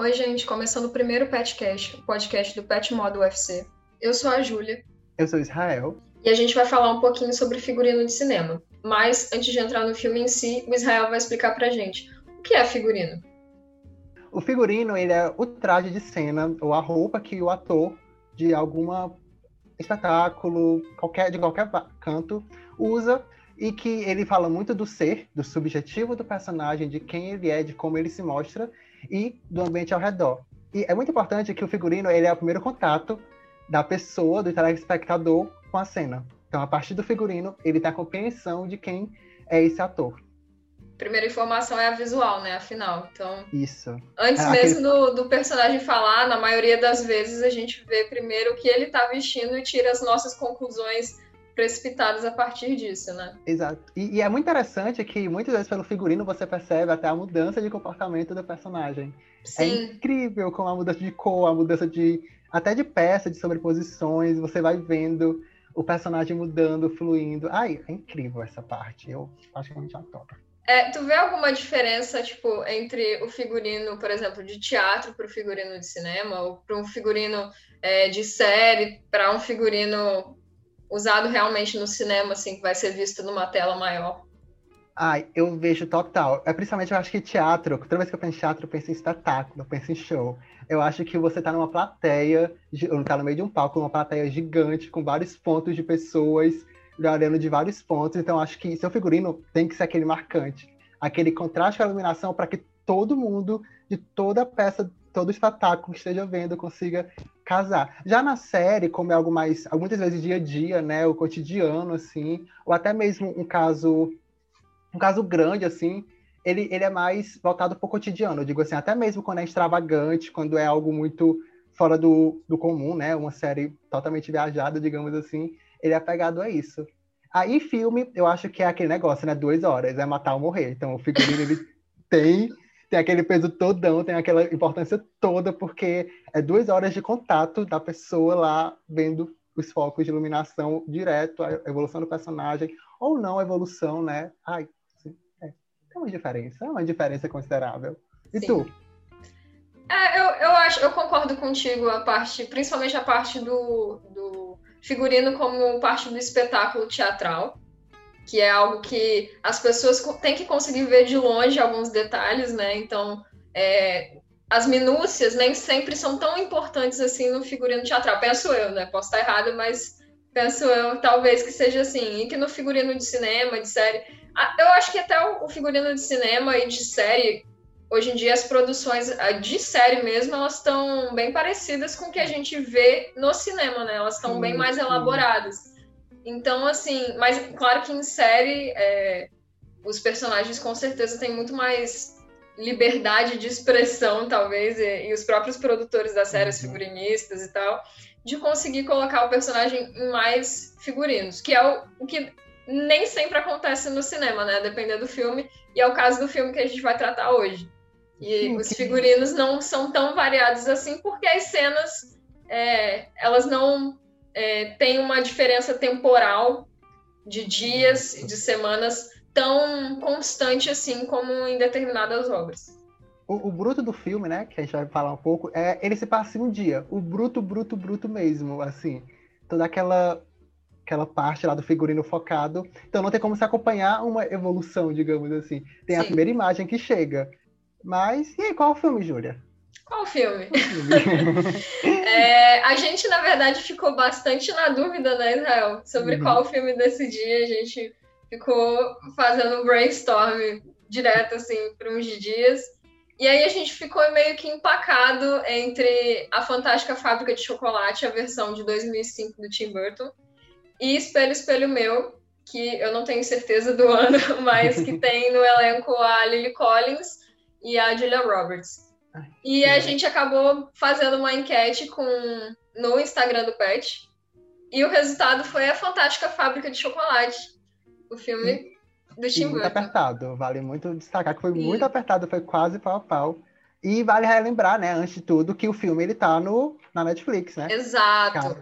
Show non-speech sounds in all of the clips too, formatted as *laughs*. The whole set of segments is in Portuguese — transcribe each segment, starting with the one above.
Oi, gente, começando o primeiro Petcast, o podcast do Pet Modo UFC. Eu sou a Júlia. Eu sou Israel. E a gente vai falar um pouquinho sobre figurino de cinema. Mas, antes de entrar no filme em si, o Israel vai explicar pra gente o que é figurino. O figurino, ele é o traje de cena, ou a roupa que o ator de alguma espetáculo, qualquer, de qualquer canto, usa e que ele fala muito do ser, do subjetivo do personagem, de quem ele é, de como ele se mostra e do ambiente ao redor. E é muito importante que o figurino ele é o primeiro contato da pessoa, do telespectador, com a cena. Então, a partir do figurino, ele tem a compreensão de quem é esse ator. Primeira informação é a visual, né? Afinal. Então. Isso. Antes é, mesmo aquele... do, do, personagem falar, na maioria das vezes a gente vê primeiro o que ele tá vestindo e tira as nossas conclusões precipitadas a partir disso, né? Exato. E, e, é muito interessante que muitas vezes pelo figurino você percebe até a mudança de comportamento do personagem. É Sim. É incrível como a mudança de cor, a mudança de até de peça, de sobreposições, você vai vendo o personagem mudando, fluindo. Ai, é incrível essa parte. Eu acho que a gente adora. É, tu vê alguma diferença, tipo, entre o figurino, por exemplo, de teatro para o figurino de cinema, ou para um figurino é, de série para um figurino usado realmente no cinema, assim, que vai ser visto numa tela maior? Ai, eu vejo total. É principalmente, eu acho que teatro, toda vez que eu penso em teatro, eu penso em espetáculo, eu penso em show. Eu acho que você tá numa plateia, tá no meio de um palco, uma plateia gigante, com vários pontos de pessoas, olhando de vários pontos. Então, acho que seu figurino tem que ser aquele marcante. Aquele contraste com a iluminação para que todo mundo, de toda a peça, todo espetáculo que esteja vendo, consiga casar. Já na série, como é algo mais, muitas vezes dia a dia, né, o cotidiano, assim, ou até mesmo um caso, um caso grande, assim, ele, ele é mais voltado para o cotidiano. Eu digo assim, até mesmo quando é extravagante, quando é algo muito fora do, do comum, né, uma série totalmente viajada, digamos assim, ele é pegado a isso. Aí filme, eu acho que é aquele negócio, né, duas horas, é matar ou morrer. Então o figurino ele tem tem aquele peso todão, tem aquela importância toda, porque é duas horas de contato da pessoa lá vendo os focos de iluminação direto, a evolução do personagem, ou não a evolução, né? Ai, é, tem uma diferença, é uma diferença considerável. E sim. tu? É, eu, eu acho, eu concordo contigo a parte, principalmente a parte do, do figurino como parte do espetáculo teatral que é algo que as pessoas têm que conseguir ver de longe alguns detalhes, né? Então, é, as minúcias nem sempre são tão importantes assim no figurino teatral. Penso eu, né? Posso estar errado, mas penso eu, talvez que seja assim. E que no figurino de cinema, de série. Eu acho que até o figurino de cinema e de série, hoje em dia, as produções de série mesmo, elas estão bem parecidas com o que a gente vê no cinema, né? Elas estão bem mais elaboradas. Então, assim, mas claro que em série é, os personagens com certeza têm muito mais liberdade de expressão, talvez, e, e os próprios produtores da série, os uhum. figurinistas e tal, de conseguir colocar o personagem em mais figurinos, que é o, o que nem sempre acontece no cinema, né? Dependendo do filme, e é o caso do filme que a gente vai tratar hoje. E os figurinos não são tão variados assim, porque as cenas é, elas não é, tem uma diferença temporal de dias e de semanas tão constante assim como em determinadas obras. O, o, bruto do filme, né, que a gente vai falar um pouco, é ele se passa em um dia. O bruto, bruto, bruto mesmo, assim. Toda aquela aquela parte lá do figurino focado. Então não tem como se acompanhar uma evolução, digamos assim. Tem Sim. a primeira imagem que chega. Mas, e aí, qual é o filme, Júlia? Qual filme? *laughs* é, a gente, na verdade, ficou bastante na dúvida, né, Israel? Sobre uhum. qual filme decidir. A gente ficou fazendo um brainstorm direto, assim, por uns dias. E aí a gente ficou meio que empacado entre A Fantástica Fábrica de Chocolate, a versão de 2005 do Tim Burton, e Espelho, Espelho Meu, que eu não tenho certeza do *laughs* ano, mas que tem no elenco a Lily Collins e a Julia Roberts. E a gente acabou fazendo uma enquete com, no Instagram do Pet. E o resultado foi a Fantástica Fábrica de Chocolate. O filme do Tim Burton. Muito apertado. Vale muito destacar que foi muito apertado, foi quase pau a pau. E vale relembrar, né, antes de tudo, que o filme ele tá no, na Netflix, né? Exato.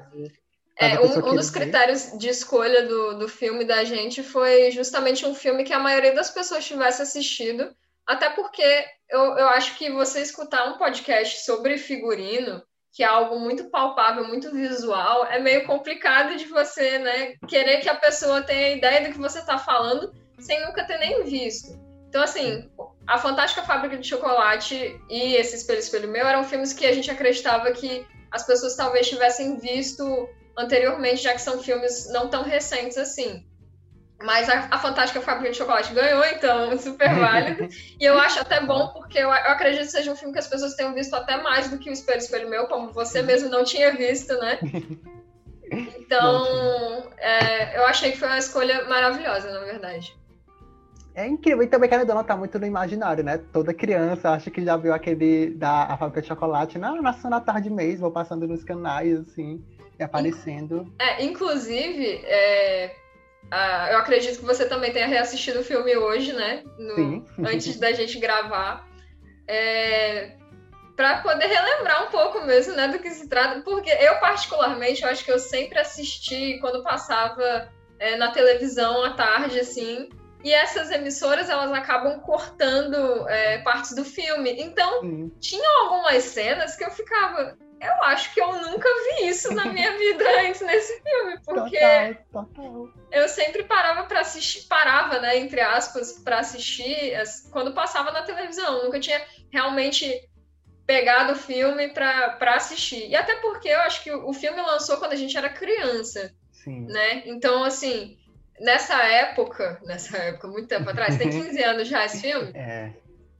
É, um, um dos critérios de escolha do, do filme da gente foi justamente um filme que a maioria das pessoas tivesse assistido Até porque eu, eu acho que você escutar um podcast sobre figurino, que é algo muito palpável, muito visual, é meio complicado de você, né, querer que a pessoa tenha ideia do que você está falando sem nunca ter nem visto. Então, assim, A Fantástica Fábrica de Chocolate e Esse Espelho Espelho Meu eram filmes que a gente acreditava que as pessoas talvez tivessem visto anteriormente, já que são filmes não tão recentes assim. Mas a, a, Fantástica Fábrica de Chocolate ganhou, então, *laughs* super válido. e eu acho até bom, porque eu, eu, acredito que seja um filme que as pessoas tenham visto até mais do que o Espelho Espelho Meu, como você mesmo não tinha visto, né? *laughs* Então, é, eu achei que foi uma escolha maravilhosa, na verdade. É incrível. E também Canedona tá muito no imaginário, né? Toda criança acha que já viu aquele da a Fábrica de Chocolate na, na Sessão da Tarde mesmo, passando nos canais, assim, e aparecendo. É, inclusive, é, Uh, eu acredito que você também tenha reassistido o filme hoje, né? No, Sim. antes da gente gravar. É, para poder relembrar um pouco mesmo, né, do que se trata. Porque eu, particularmente, eu acho que eu sempre assisti quando passava é, na televisão à tarde, assim. E essas emissoras, elas acabam cortando é, partes do filme. Então, Sim. tinham algumas cenas que eu ficava eu acho que eu nunca vi isso na minha *laughs* vida antes nesse filme, porque total, total. eu sempre parava para assistir, parava, né, entre aspas, para assistir quando passava na televisão. nunca tinha realmente pegado o filme para assistir. E até porque eu acho que o filme lançou quando a gente era criança, Sim. né? Então, assim, nessa época, nessa época, muito tempo atrás, tem *laughs* 15 anos já esse filme. É.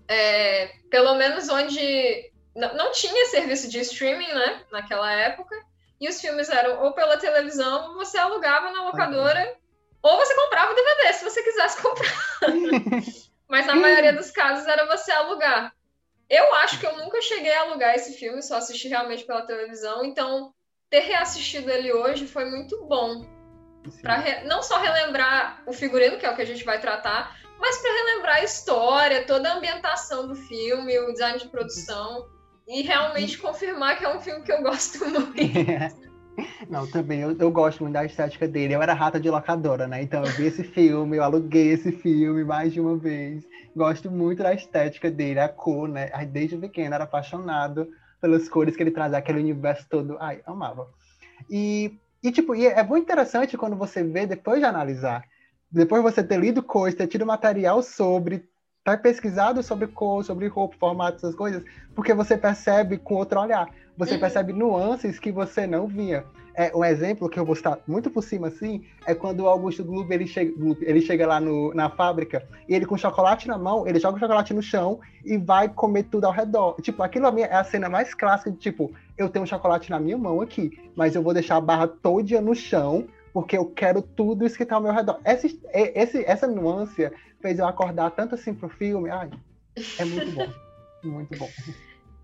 É, pelo menos onde não, não tinha serviço de streaming, né, naquela época, e os filmes eram ou pela televisão, ou você alugava na locadora, ou você comprava o DVD, se você quisesse comprar. *laughs* Mas na maioria dos casos era você alugar. Eu acho que eu nunca cheguei a alugar esse filme, só assisti realmente pela televisão, então ter reassistido ele hoje foi muito bom. Para re... não só relembrar o figurino, que é o que a gente vai tratar, mas para relembrar a história, toda a ambientação do filme, o design de produção e realmente confirmar que é um filme que eu gosto *laughs* muito. *laughs* Não, também eu, eu, gosto muito da estética dele. Eu era rata de locadora, né? Então eu vi esse filme, eu aluguei esse filme mais de uma vez. Gosto muito da estética dele, a cor, né? Desde pequeno era apaixonado pelas cores que ele traz, aquele universo todo. Ai, amava. E, e tipo, e é muito interessante quando você vê, depois de analisar, depois de você ter lido coisas, ter tido material sobre, ter pesquisado sobre cor, sobre roupa, formato, essas coisas, porque você percebe com outro olhar. Você uhum. percebe nuances que você não via. É, um exemplo que eu vou estar muito por cima assim é quando o Augusto Globo ele chega, ele chega lá no, na fábrica e ele com chocolate na mão, ele joga o chocolate no chão e vai comer tudo ao redor. Tipo, aquilo é a cena mais clássica de tipo, eu tenho um chocolate na minha mão aqui, mas eu vou deixar a barra toda no chão porque eu quero tudo isso que está ao meu redor. Esse, esse, essa nuance fez eu acordar tanto assim pro filme. Ai, é muito bom. *laughs* muito bom.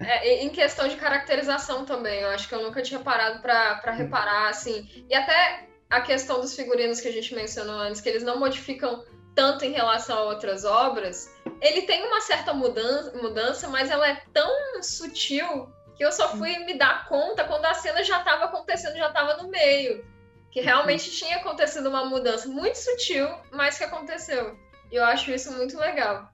É, em questão de caracterização também, eu acho que eu nunca tinha parado para reparar, assim. E até a questão dos figurinos que a gente mencionou antes, que eles não modificam tanto em relação a outras obras, ele tem uma certa mudança, mudança mas ela é tão sutil que eu só fui me dar conta quando a cena já estava acontecendo, já estava no meio. Que realmente tinha acontecido uma mudança muito sutil, mas que aconteceu. Eu acho isso muito legal.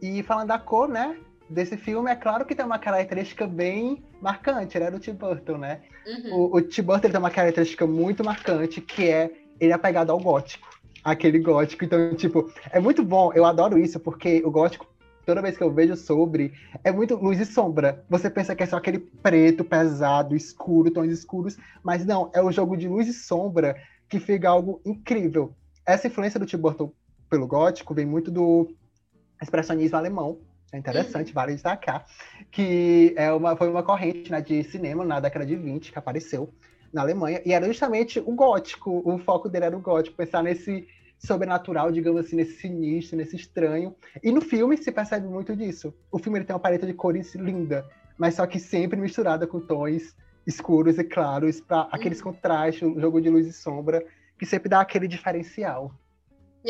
E falando da cor, né? Desse filme, é claro que tem uma característica bem marcante, né? Do Tim Burton, né? Uhum. O, o Tim Burton tem uma característica muito marcante, que é ele é pegado ao gótico. Aquele gótico. Então, tipo, é muito bom. Eu adoro isso, porque o gótico toda vez que eu vejo sobre, é muito luz e sombra. Você pensa que é só aquele preto, pesado, escuro, tons escuros, mas não, é o jogo de luz e sombra que fica algo incrível. Essa influência do Tim Burton pelo gótico vem muito do expressionismo alemão. É interessante, vale destacar, que é uma, foi uma corrente né, de cinema na década de 20 que apareceu na Alemanha, e era justamente o gótico, o foco dele era o gótico, pensar nesse sobrenatural, digamos assim, nesse sinistro, nesse estranho. E no filme se percebe muito disso. O filme ele tem uma paleta de cores linda, mas só que sempre misturada com tons escuros e claros, para aqueles uhum. contrastes, o jogo de luz e sombra, que sempre dá aquele diferencial.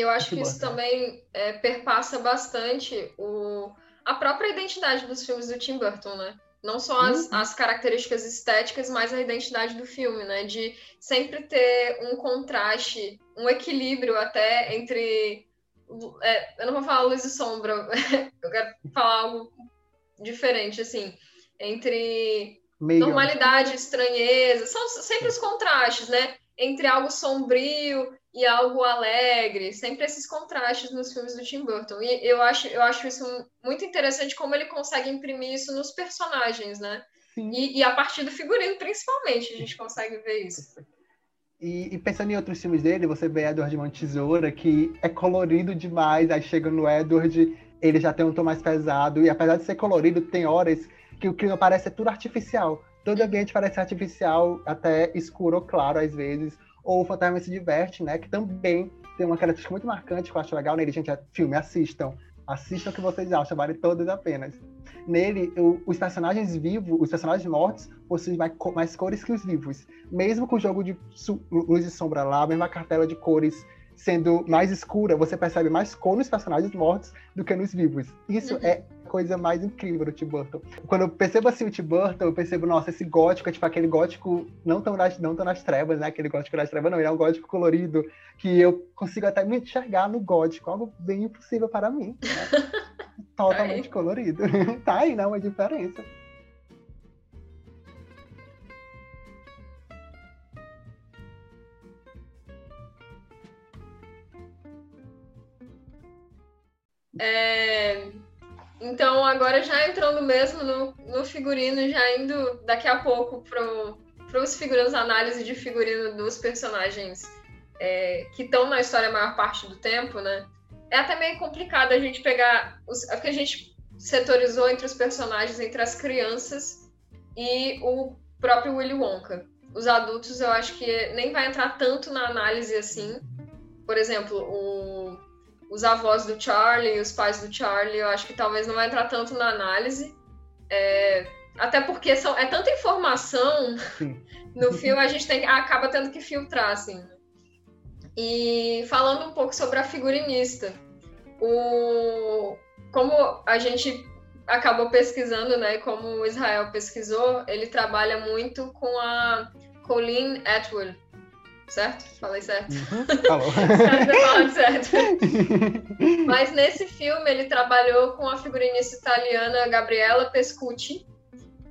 Eu acho que isso também é, perpassa bastante o, a própria identidade dos filmes do Tim Burton, né? Não só as, uhum. as características estéticas, mas a identidade do filme, né? De sempre ter um contraste, um equilíbrio até entre É, eu não vou falar luz e sombra, *laughs* eu quero falar algo diferente, assim, entre Meio. normalidade, estranheza, são sempre os contrastes, né? Entre algo sombrio e algo alegre, sempre esses contrastes nos filmes do Tim Burton. E eu acho, eu acho isso muito interessante como ele consegue imprimir isso nos personagens, né? E, e, a partir do figurino, principalmente, a gente consegue ver isso. E, e, pensando em outros filmes dele, você vê Edward Mão Tesoura, que é colorido demais, aí chega no Edward, ele já tem um tom mais pesado, e apesar de ser colorido, tem horas que o clima parece tudo artificial. Todo ambiente parece artificial, até escuro ou claro às vezes ou o Fantasma se Diverte, né? Que também tem uma característica muito marcante que eu acho legal nele. Gente, é filme, assistam. Assistam o que vocês acham, vale todas apenas. Nele, eu, os personagens vivos, os personagens mortos, possuem mais, mais, cores que os vivos. Mesmo com o jogo de luz e sombra lá, a mesma cartela de cores sendo mais escura, você percebe mais cor nos personagens mortos do que nos vivos. Isso uhum. é coisa mais incrível do Tim Burton. Quando eu percebo assim o Tim Burton, eu percebo, nossa, esse gótico é tipo aquele gótico não tão nas, não tão nas trevas, né? Aquele gótico nas trevas, não, ele é um gótico colorido que eu consigo até me enxergar no gótico, algo bem impossível para mim. Né? *laughs* Totalmente colorido. *laughs* tá aí, né? Uma diferença. É, então, agora já entrando mesmo no, no figurino, já indo daqui a pouco para os figurinos, análise de figurino dos personagens é, que estão na história a maior parte do tempo, né? É até meio complicado a gente pegar. Os, é porque a gente setorizou entre os personagens, entre as crianças e o próprio Willy Wonka. Os adultos eu acho que nem vai entrar tanto na análise assim. Por exemplo, o os avós do Charlie e os pais do Charlie, eu acho que talvez não vai entrar tanto na análise. É, até porque são, é tanta informação *laughs* no filme, a gente tem, acaba tendo que filtrar, assim. E falando um pouco sobre a figurinista, o, como a gente acabou pesquisando, né, como o Israel pesquisou, ele trabalha muito com a Colleen Atwood, certo? Falei certo? Uhum, *laughs* falou. certo. *laughs* Mas nesse filme ele trabalhou com a figurinista italiana Gabriela Pescucci.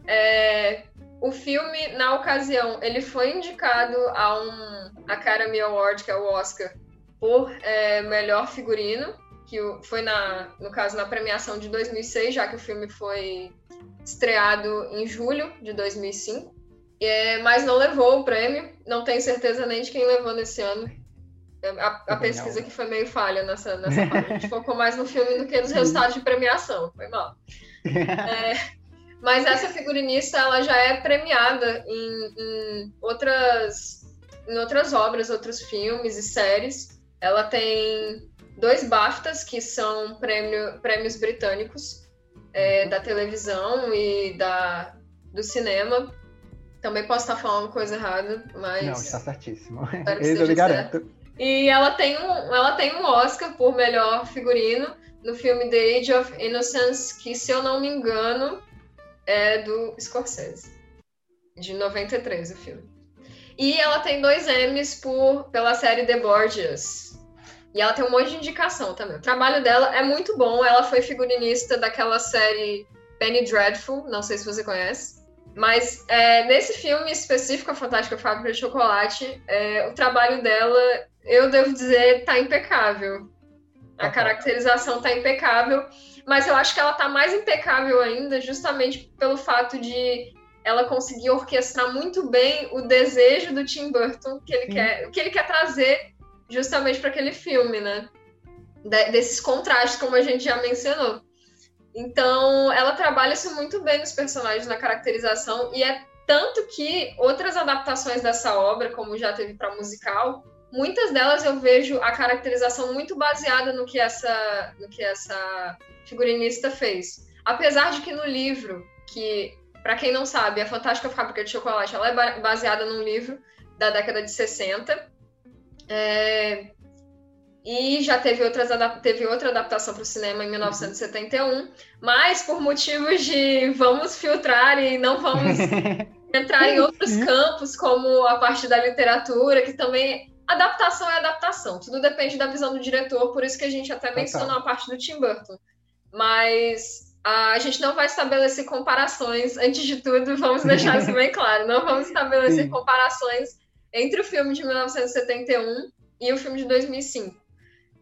É, o filme, na ocasião, ele foi indicado a um Academy Award, que é o Oscar, por é, melhor figurino, que foi, na, no caso, na premiação de 2006, já que o filme foi estreado em julho de 2005. É, mas não levou o prêmio. Não tenho certeza nem de quem levou nesse ano. A, a pesquisa que foi meio falha nessa, nessa *laughs* parte. A gente focou mais no filme do que nos resultados de premiação. Foi mal. *laughs* É, mas essa figurinista ela já é premiada em, em, outras, em outras obras, outros filmes e séries. Ela tem dois BAFTAs, que são prêmio, prêmios britânicos é, da televisão e da, do cinema. Também posso estar falando coisa errada, mas. Não, está certíssimo. Eles eu lhe garanto. E ela tem, um, ela tem um Oscar por melhor figurino no filme The Age of Innocence, que, se eu não me engano, é do Scorsese. De 93, o filme. E ela tem dois Emmys por, pela série The Borgias. E ela tem um monte de indicação também. O trabalho dela é muito bom. Ela foi figurinista daquela série Penny Dreadful, não sei se você conhece. Mas é, nesse filme específico, A Fantástica Fábrica de Chocolate, é, o trabalho dela, eu devo dizer, tá impecável. A caracterização tá impecável, mas eu acho que ela tá mais impecável ainda justamente pelo fato de ela conseguir orquestrar muito bem o desejo do Tim Burton que ele quer, que ele quer trazer justamente para aquele filme, né? De, desses contrastes, como a gente já mencionou. Então, ela trabalha isso muito bem nos personagens, na caracterização, e é tanto que outras adaptações dessa obra, como já teve para musical, muitas delas eu vejo a caracterização muito baseada no que essa, no que essa figurinista fez. Apesar de que no livro, que, para quem não sabe, a Fantástica Fábrica de Chocolate ela é baseada num livro da década de 60. É, e já teve, outras, teve outra adaptação para o cinema em 1971, mas por motivos de vamos filtrar e não vamos *laughs* entrar em outros campos, como a parte da literatura, que também adaptação é adaptação, tudo depende da visão do diretor, por isso que a gente até mencionou a parte do Tim Burton. Mas a gente não vai estabelecer comparações, antes de tudo, vamos deixar isso bem claro, não vamos estabelecer comparações entre o filme de 1971 e o filme de 2005.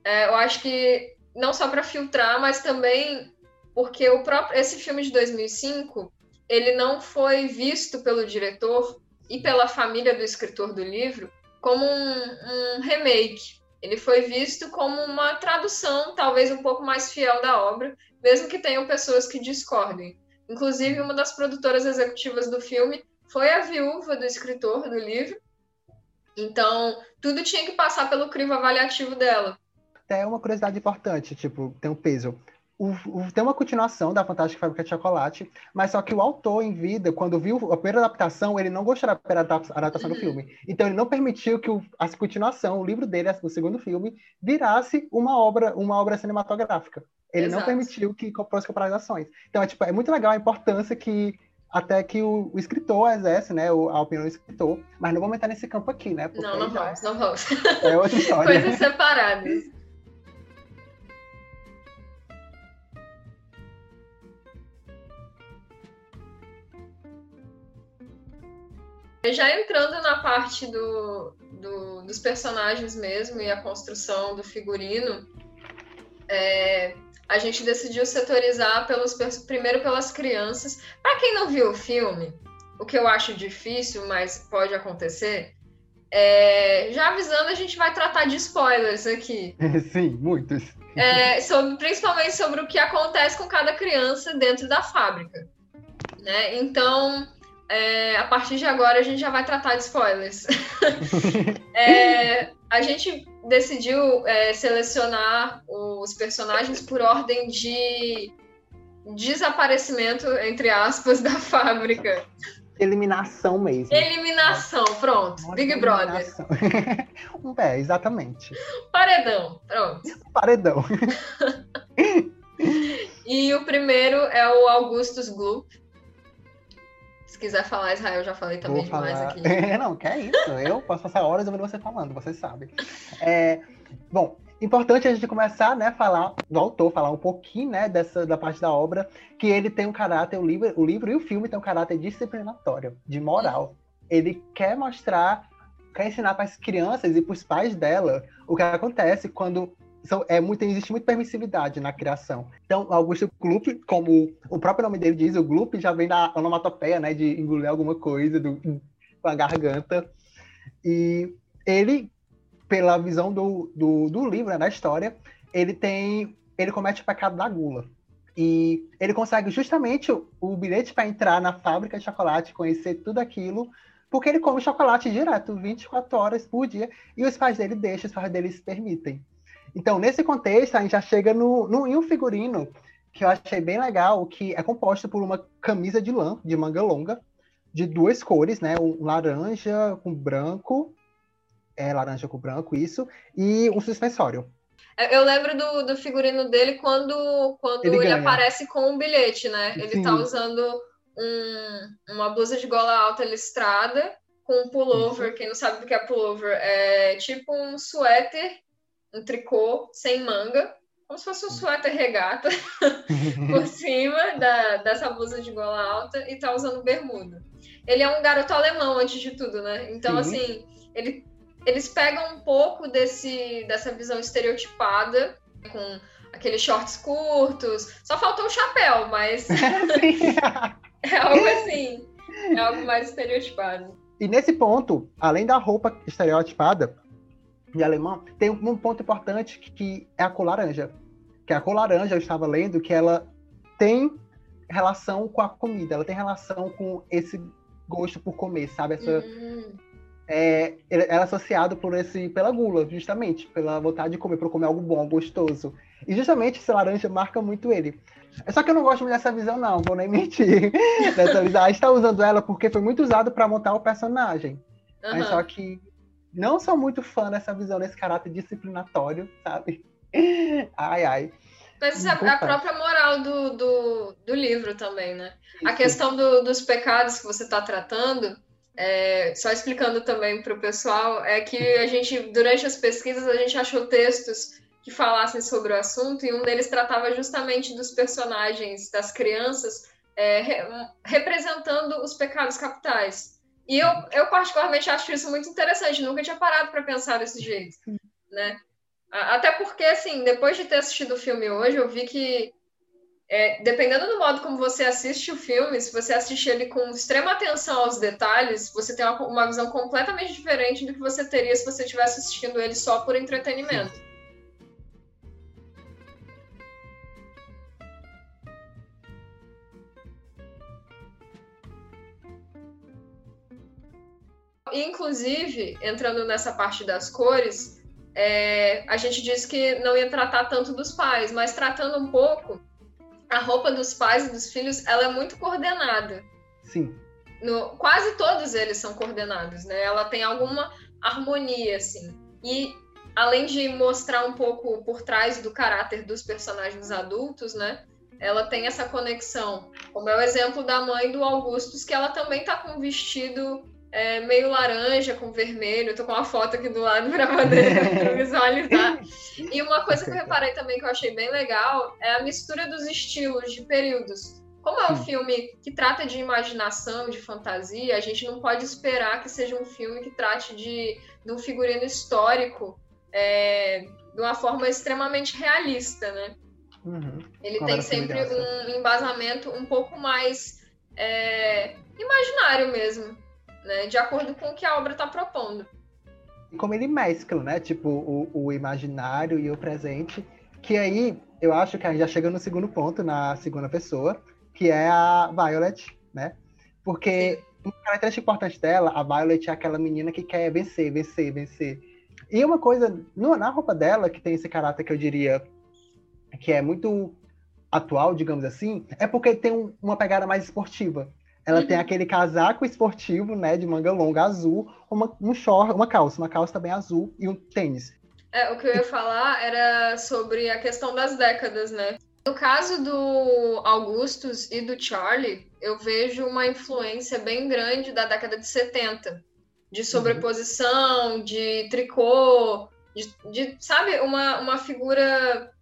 É, eu acho que não só para filtrar, mas também porque o próprio esse filme de 2005 ele não foi visto pelo diretor e pela família do escritor do livro como um, um remake. Ele foi visto como uma tradução, talvez um pouco mais fiel da obra, mesmo que tenham pessoas que discordem. Inclusive, uma das produtoras executivas do filme foi a viúva do escritor do livro. Então, tudo tinha que passar pelo crivo avaliativo dela. Até uma curiosidade importante, tipo, tem um peso o, o, tem uma continuação da Fantástica Fábrica de Chocolate, mas só que o autor, em vida, quando viu a primeira adaptação, ele não gostou da primeira adaptação do filme. Então, ele não permitiu que o, a continuação, o livro dele, o segundo filme, virasse uma obra, uma obra cinematográfica. Ele Exato. não permitiu que fosse comparações. Então, é, tipo, é muito legal a importância que até que o, o, escritor exerce, né, a opinião do escritor, mas não vamos entrar nesse campo aqui, né? Não, não vamos, não vamos. É outra *laughs* história. Coisas separadas. Já entrando na parte do, do, dos personagens mesmo e a construção do figurino, é, a gente decidiu setorizar pelos, primeiro pelas crianças. Para quem não viu o filme, o que eu acho difícil, mas pode acontecer, é, já avisando, a gente vai tratar de spoilers aqui. *laughs* Sim, muitos. É, sobre, principalmente sobre o que acontece com cada criança dentro da fábrica. Né? Então, é, a partir de agora a gente já vai tratar de spoilers. *laughs* é, a gente decidiu é, selecionar os personagens por ordem de desaparecimento, entre aspas, da fábrica. Eliminação mesmo. Eliminação, pronto. Nossa, Big eliminação. *laughs* Brother. é, exatamente. Paredão, pronto. Paredão. *laughs* e o primeiro é o Augustus Gloop, se quiser falar Israel, já falei também Vou demais falar... aqui. *laughs* não, que é isso. Eu posso passar horas ouvindo você falando, você sabe. É, bom, importante a gente começar, né, falar do autor, falar um pouquinho, né, dessa da parte da obra, que ele tem um caráter, o livro, o livro e o filme tem um caráter disciplinatório, de moral. Ele quer mostrar, quer ensinar para as crianças e para os pais dela o que acontece quando são, é muito, existe muita permissividade na criação. Então, Augusto Gloop, como o próprio nome dele diz, o Gloop já vem da onomatopeia, né, de engolir alguma coisa do, com a garganta. E ele, pela visão do, do, do livro, né, da história, ele tem, ele comete o pecado da gula. E ele consegue justamente o, o bilhete para entrar na fábrica de chocolate, conhecer tudo aquilo, porque ele come chocolate direto, 24 horas por dia, e os pais dele deixam, os pais dele se permitem. Então, nesse contexto, a gente já chega no, no, em um figurino que eu achei bem legal, que é composto por uma camisa de lã, de manga longa, de duas cores, né? Um laranja com branco, é laranja com branco, isso, e um suspensório. Eu lembro do, do figurino dele quando, quando ele, ele aparece com um bilhete, né? Ele tá Sim. tá usando um, uma blusa de gola alta listrada com um pullover. Isso. Quem não sabe o que é pullover, é tipo um suéter um tricô sem manga, como se fosse um suéter regata *laughs* por cima da, dessa blusa de gola alta e tá usando bermuda. Ele é um garoto alemão, antes de tudo, né? Então, Sim. assim, ele, eles pegam um pouco desse, dessa visão estereotipada, com aqueles shorts curtos. Só faltou o chapéu, mas *laughs* *laughs* é algo assim. É algo mais estereotipado. E nesse ponto, além da roupa estereotipada, de alemão, tem um ponto importante que é a cor laranja. Que a cor laranja, eu estava lendo, que ela tem relação com a comida, ela tem relação com esse gosto por comer, sabe? Essa, uhum. é, ela é associado por esse, pela gula, justamente, pela vontade de comer, por comer algo bom, gostoso. E justamente esse laranja marca muito ele. É só que eu não gosto muito dessa visão, não, vou nem *laughs* mentir. dessa visão. A gente está usando ela porque foi muito usado para montar o personagem. Uhum. Mas só que não sou muito fã dessa visão, desse caráter disciplinatório, sabe? Ai, ai. Mas é a própria moral do, do, do livro também, né? Isso. A questão do, dos pecados que você está tratando é, só explicando também para o pessoal, é que a gente, durante as pesquisas, a gente achou textos que falassem sobre o assunto, e um deles tratava justamente dos personagens, das crianças, é, re, representando os pecados capitais. E eu, eu, particularmente, acho isso muito interessante, nunca tinha parado para pensar desse jeito, né? Até porque, assim, depois de ter assistido o filme hoje, eu vi que é, dependendo do modo como você assiste o filme, se você assiste ele com extrema atenção aos detalhes, você tem uma, uma visão completamente diferente do que você teria se você estivesse assistindo ele só por entretenimento. Inclusive, entrando nessa parte das cores, é, a gente disse que não ia tratar tanto dos pais, mas tratando um pouco, a roupa dos pais e dos filhos, ela é muito coordenada. Sim. No, quase todos eles são coordenados, né? Ela tem alguma harmonia, assim. E além de mostrar um pouco por trás do caráter dos personagens adultos, né? Ela tem essa conexão. Como é o exemplo da mãe do Augustus, que ela também tá com um vestido é, meio laranja com vermelho. Eu tô com uma foto aqui do lado para poder *laughs* visualizar. E uma coisa que eu reparei também que eu achei bem legal é a mistura dos estilos de períodos. Como é um filme que trata de imaginação, de fantasia, a gente não pode esperar que seja um filme que trate de, de um figurino histórico é, de uma forma extremamente realista, né? Uhum. Ele tem sempre um embasamento um pouco mais é, imaginário mesmo né? De acordo com o que a obra está propondo. Como ele mescla, né? Tipo, o, o imaginário e o presente. Que aí eu acho que a gente já chega no segundo ponto, na segunda pessoa, que é a Violet, né? Porque uma característica importante dela, a Violet é aquela menina que quer vencer, vencer, vencer. E uma coisa, na roupa dela, que tem esse caráter que eu diria que é muito atual, digamos assim, é porque tem um, uma pegada mais esportiva. Ela uhum. tem aquele casaco esportivo, né, de manga longa azul, uma, um short, uma calça, uma calça também azul e um tênis. É, o que eu ia falar era sobre a questão das décadas, né? No caso do Augustus e do Charlie, eu vejo uma influência bem grande da década de 70, de uhum. sobreposição, uhum. de tricô, de, de, sabe, uma, uma figura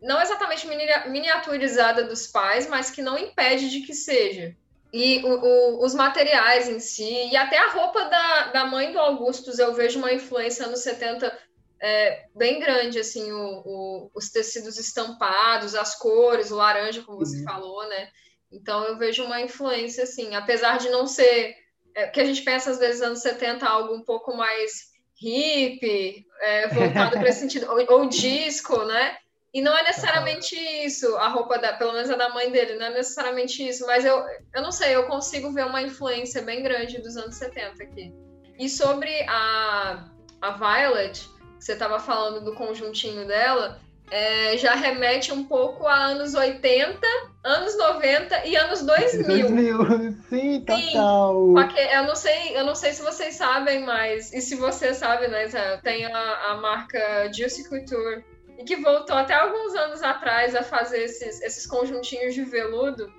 não exatamente miniaturizada dos pais, mas que não impede de que seja. E o, o, os materiais em si, e até a roupa da, da mãe do Augustus, eu vejo uma influência nos 70 é, bem grande, assim, o, os tecidos estampados, as cores, o laranja, como você uhum. falou, né? Então eu vejo uma influência, assim, apesar de não ser. É, que a gente pensa, às vezes, anos 70, algo um pouco mais hippie, é, voltado para esse sentido, ou, ou disco, né? E não é necessariamente isso, a roupa da, pelo menos a da mãe dele, não é necessariamente isso, mas eu, eu não sei, eu consigo ver uma influência bem grande dos anos 70 aqui. E sobre a, a Violet, que você estava falando do conjuntinho dela, é, já remete um pouco a anos 80, anos 90 e anos 2000. 2000, sim, total. Porque eu não sei, eu não sei se vocês sabem, mas e se você sabe, né, tem a, a marca Juicy Couture e que voltou até alguns anos atrás a fazer esses, esses conjuntinhos de veludo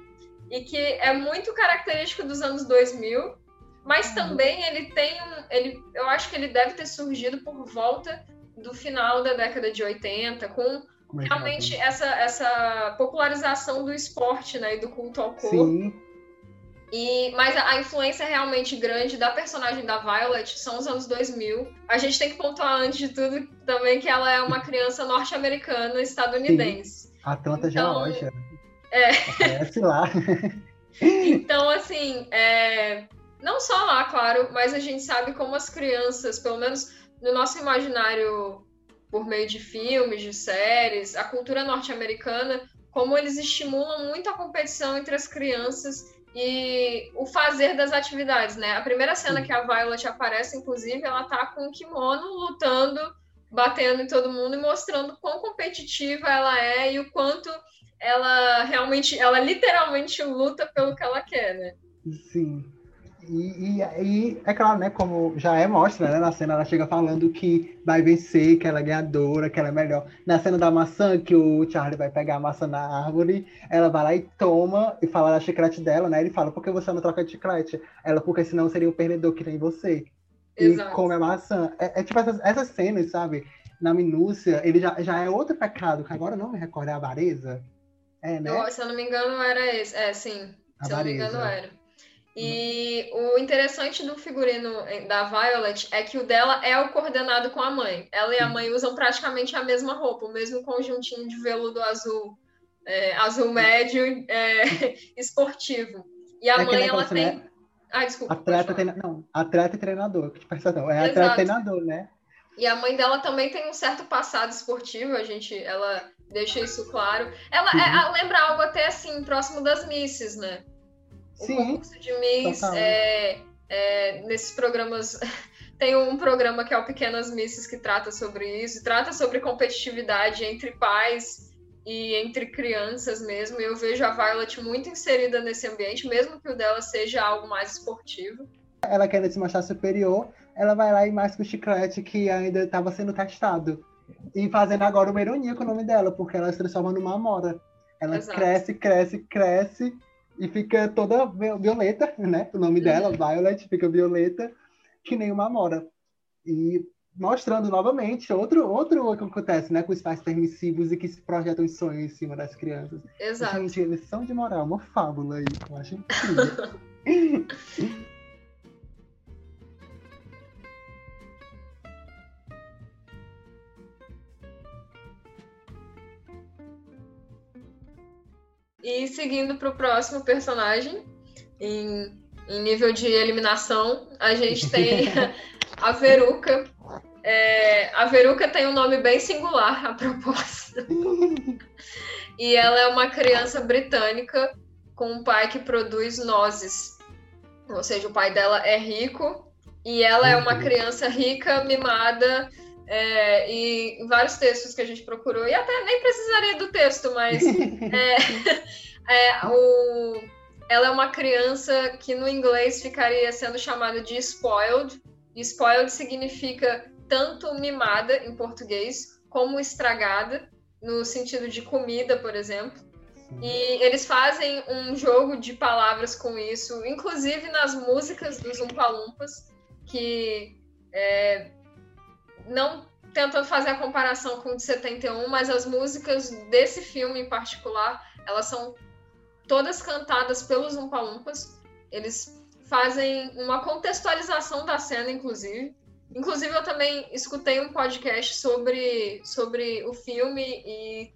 e que é muito característico dos anos 2000, mas uhum. também ele tem um, ele, eu acho que ele deve ter surgido por volta do final da década de 80, com é realmente essa, essa popularização do esporte né, e do culto ao corpo. Sim. E, mas a, influência realmente grande da personagem da Violet são os anos 2000. A gente tem que pontuar antes de tudo também que ela é uma criança norte-americana estadunidense. Sim. Atlanta então, Georgia. É. Aparece lá. *laughs* então, assim, é... não só lá, claro, mas a gente sabe como as crianças, pelo menos no nosso imaginário por meio de filmes, de séries, a cultura norte-americana, como eles estimulam muito a competição entre as crianças e o fazer das atividades, né? A primeira cena que a Violet aparece, inclusive, ela tá com o kimono lutando, batendo em todo mundo e mostrando quão competitiva ela é e o quanto ela realmente, ela literalmente luta pelo que ela quer, né? Sim. E, e, e, é claro, né? Como já é mostra, né? Na cena ela chega falando que vai vencer, que ela é ganhadora, que ela é melhor. Na cena da maçã, que o Charlie vai pegar a maçã na árvore, ela vai lá e toma e fala da chiclete dela, né? Ele fala, por que você não troca de chiclete? Ela, porque senão seria o perdedor que nem você. Exato. E come a maçã. É, é tipo essas, essas cenas, sabe? Na minúcia, ele já, já é outro pecado, que agora não me recordo, é a avareza. É, né? Eu, se eu não me engano, era esse. É, sim. Se eu não me engano, era. E o interessante do figurino da Violet é que o dela é o coordenado com a mãe. Ela e a mãe usam praticamente a mesma roupa, o mesmo conjuntinho de veludo azul, é, azul médio, é, *laughs* esportivo. E a é mãe, ela tem. Né? Ah, desculpa. Atleta, treina... não, atleta e treinador. Perdão, é atleta e treinador, né? E a mãe dela também tem um certo passado esportivo, a gente, ela deixa isso claro. Ela é, lembra algo até assim, próximo das Misses, né? Sim. O concurso de Miss, é, é, nesses programas. *laughs* Tem um programa que é o Pequenas Misses que trata sobre isso, trata sobre competitividade entre pais e entre crianças mesmo. E eu vejo a Violet muito inserida nesse ambiente, mesmo que o dela seja algo mais esportivo. Ela quer se mostrar superior, ela vai lá e mais com o chiclete que ainda estava sendo testado. E fazendo agora uma ironia com o nome dela, porque ela se transforma numa amora. Ela Exato. cresce, cresce, cresce e fica toda violeta, né? O nome dela, uhum. Violet, fica violeta, que nem uma amora. E mostrando novamente outro outro que acontece, né, com os pais permissivos e que se projetam em sonhos em cima das crianças. Exato. Gente, lição de moral, uma fábula aí, eu acho incrível. *laughs* E seguindo para o próximo personagem, em, em, nível de eliminação, a gente *laughs* tem a Veruca. É, a Veruca tem um nome bem singular, a propósito. *laughs* e ela é uma criança britânica com um pai que produz nozes. Ou seja, o pai dela é rico e ela é uma criança rica, mimada, é, e vários textos que a gente procurou, e até nem precisaria do texto, mas *laughs* é, *laughs* é, o, ela é uma criança que no inglês ficaria sendo chamada de spoiled. E spoiled significa tanto mimada em português como estragada, no sentido de comida, por exemplo. E eles fazem um jogo de palavras com isso, inclusive nas músicas dos Umpalumpas, que é, não tentando fazer a comparação com o de 71, mas as músicas desse filme em particular, elas são todas cantadas pelos Umpalumpas. Eles fazem uma contextualização da cena, inclusive. Inclusive, eu também escutei um podcast sobre, sobre o filme e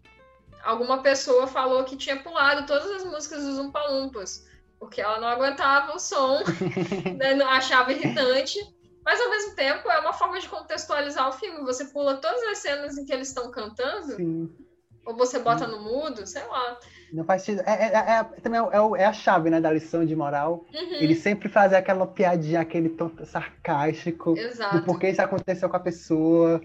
alguma pessoa falou que tinha pulado todas as músicas dos Umpalumpas, porque ela não aguentava o som, *laughs* né, achava irritante. Mas ao mesmo tempo é uma forma de contextualizar o filme. Você pula todas as cenas em que eles estão cantando, Sim. ou você bota no mudo, sei lá. Não faz sentido. É, é, é, também é, é, a chave né, da lição de moral. Uhum. Ele sempre faz aquela piadinha, aquele tom sarcástico. Exato. Do porquê isso aconteceu com a pessoa.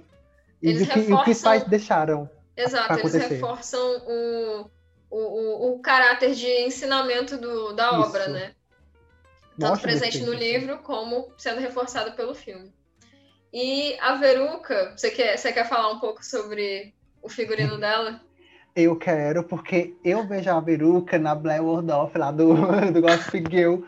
E do que, reforçam... o que os pais deixaram. Exato, eles reforçam o, o, o, o, caráter de ensinamento do, da isso. obra, né? Tanto presente no livro como sendo reforçado pelo filme. E a Veruca, você quer, você quer falar um pouco sobre o figurino dela? Eu quero, porque eu vejo a Veruca na Blair Waldorf, lá do, *laughs* do Gossip Girl,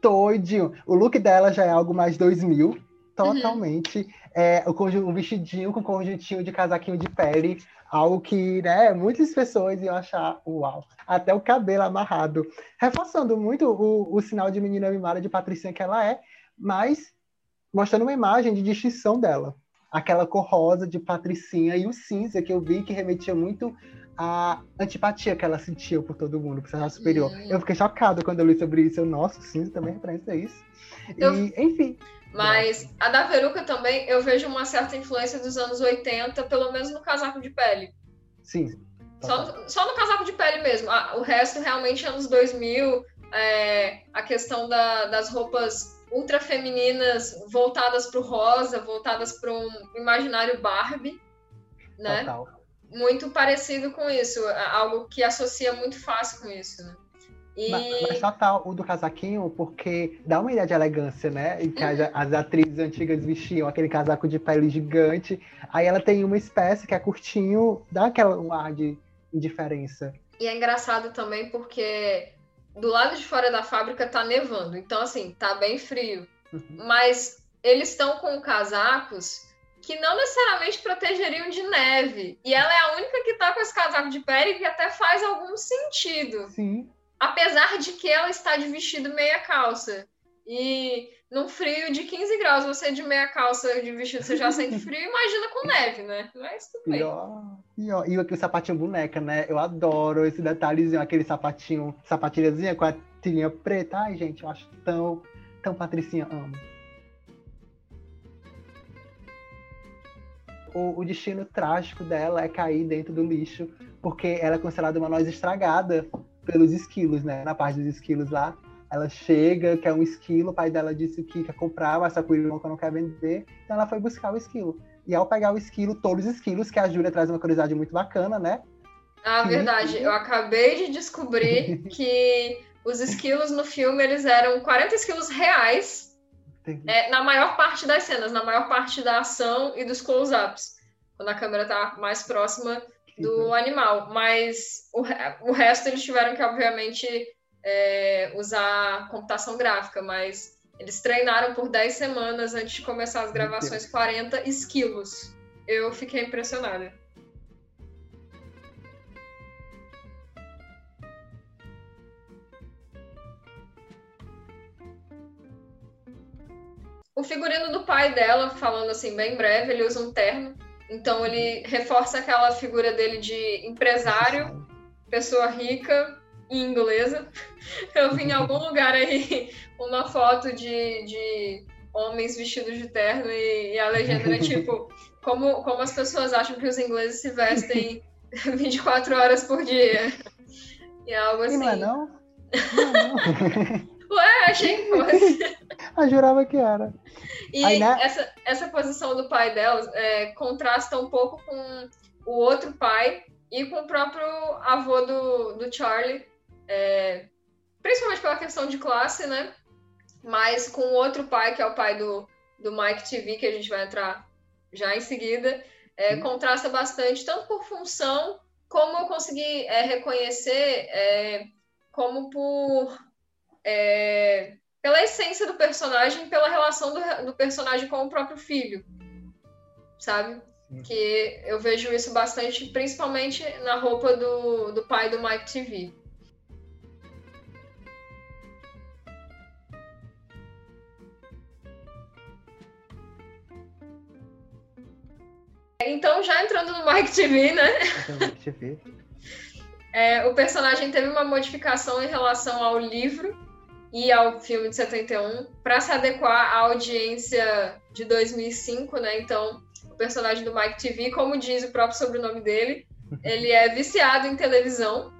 todinho. O look dela já é algo mais 2000, totalmente. Uhum. É, o, o vestidinho com conjuntinho de casaquinho de pele, algo que né, muitas pessoas iam achar uau. Até o cabelo amarrado. Reforçando muito o, o sinal de menina mimada de Patricinha que ela é, mas mostrando uma imagem de distinção dela. Aquela cor rosa de Patricinha e o cinza que eu vi que remetia muito à antipatia que ela sentia por todo mundo, por ser superior. Eu fiquei chocada quando eu li sobre isso. Eu, nossa, o cinza também representa isso. Eu... E, enfim. Mas a da peruca também, eu vejo uma certa influência dos anos 80, pelo menos no casaco de pele. Sim. Só, só no casaco de pele mesmo. O resto, realmente, anos 2000, é, a questão da, das roupas ultra femininas voltadas para o rosa, voltadas para um imaginário Barbie, né? Total. Muito parecido com isso, algo que associa muito fácil com isso, né? E... Mas, mas só tá o do casaquinho, porque dá uma ideia de elegância, né? E que as, as atrizes antigas vestiam aquele casaco de pele gigante. Aí ela tem uma espécie que é curtinho, dá aquela um ar de indiferença. E é engraçado também porque do lado de fora da fábrica tá nevando. Então, assim, tá bem frio. Uhum. Mas eles estão com casacos que não necessariamente protegeriam de neve. E ela é a única que tá com esse casaco de pele que até faz algum sentido. Sim. Apesar de que ela está de vestido meia calça. E num frio de 15 graus, você de meia calça de vestido, você já sente frio, *laughs* imagina com neve, né? Mas tudo bem. Pior, pior. E aquele sapatinho boneca, né? Eu adoro esse detalhezinho, aquele sapatinho, sapatilhazinha com a tirinha preta. Ai, gente, eu acho tão, tão patricinha, amo. O, o destino trágico dela é cair dentro do lixo, porque ela é considerada uma noz estragada pelos esquilos, né? Na parte dos esquilos lá. Ela chega, quer um esquilo, o pai dela disse que quer comprar, mas a Cuirinhoca não quer vender, então ela foi buscar o esquilo. E ao pegar o esquilo, todos os esquilos, que a Júlia traz uma curiosidade muito bacana, né? Ah, verdade. Eu acabei de descobrir *laughs* que os esquilos no filme, eles eram 40 esquilos reais, é, na maior parte das cenas, na maior parte da ação e dos close-ups. Quando a câmera tá mais próxima do animal. Mas o, o resto eles tiveram que, obviamente, é, usar computação gráfica, mas eles treinaram por 10 semanas antes de começar as gravações 40 esquilos. Eu fiquei impressionada. O figurino do pai dela, falando assim bem breve, ele usa um terno. Então ele reforça aquela figura dele de empresário, pessoa rica e inglesa. *laughs* Eu vi em algum lugar aí uma foto de, de homens vestidos de terno e, e a legenda era tipo como, como as pessoas acham que os ingleses se vestem *laughs* 24 horas por dia. E é algo E assim. não é não? Não é não. *laughs* Ué, achei que fosse. *laughs* Eu jurava que era. E Aí, né? essa, essa posição do pai delas é, contrasta um pouco com o outro pai e com o próprio avô do, do Charlie, é, principalmente pela questão de classe, né? Mas com o outro pai, que é o pai do, do Mike TV, que a gente vai entrar já em seguida, é, Sim. contrasta bastante, tanto por função, como eu consegui é, reconhecer, é, como por. É, pela essência do personagem, pela relação do, do personagem com o próprio filho, sabe? Sim. Que eu vejo isso bastante, principalmente na roupa do, do pai do Mike TV. Então, já entrando no Mike TV, né? Eu ver. É, o personagem teve uma modificação em relação ao livro e ao filme de 71 para se adequar à audiência de 2005, né? Então, o personagem do Mike TV, como diz o próprio sobrenome dele, *laughs* ele é viciado em televisão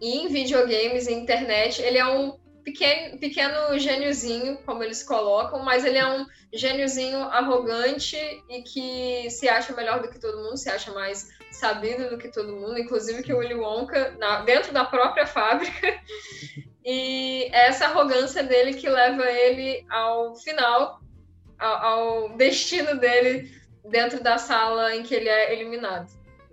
e em videogames e internet. Ele é um pequeno, pequeno gêniozinho, como eles colocam, mas ele é um gêniozinho arrogante e que se acha melhor do que todo mundo, se acha mais sabido do que todo mundo, inclusive que o Willy Wonka, na- dentro da própria fábrica. E é essa arrogância dele que leva ele ao final, ao, ao destino dele dentro da sala em que ele é eliminado.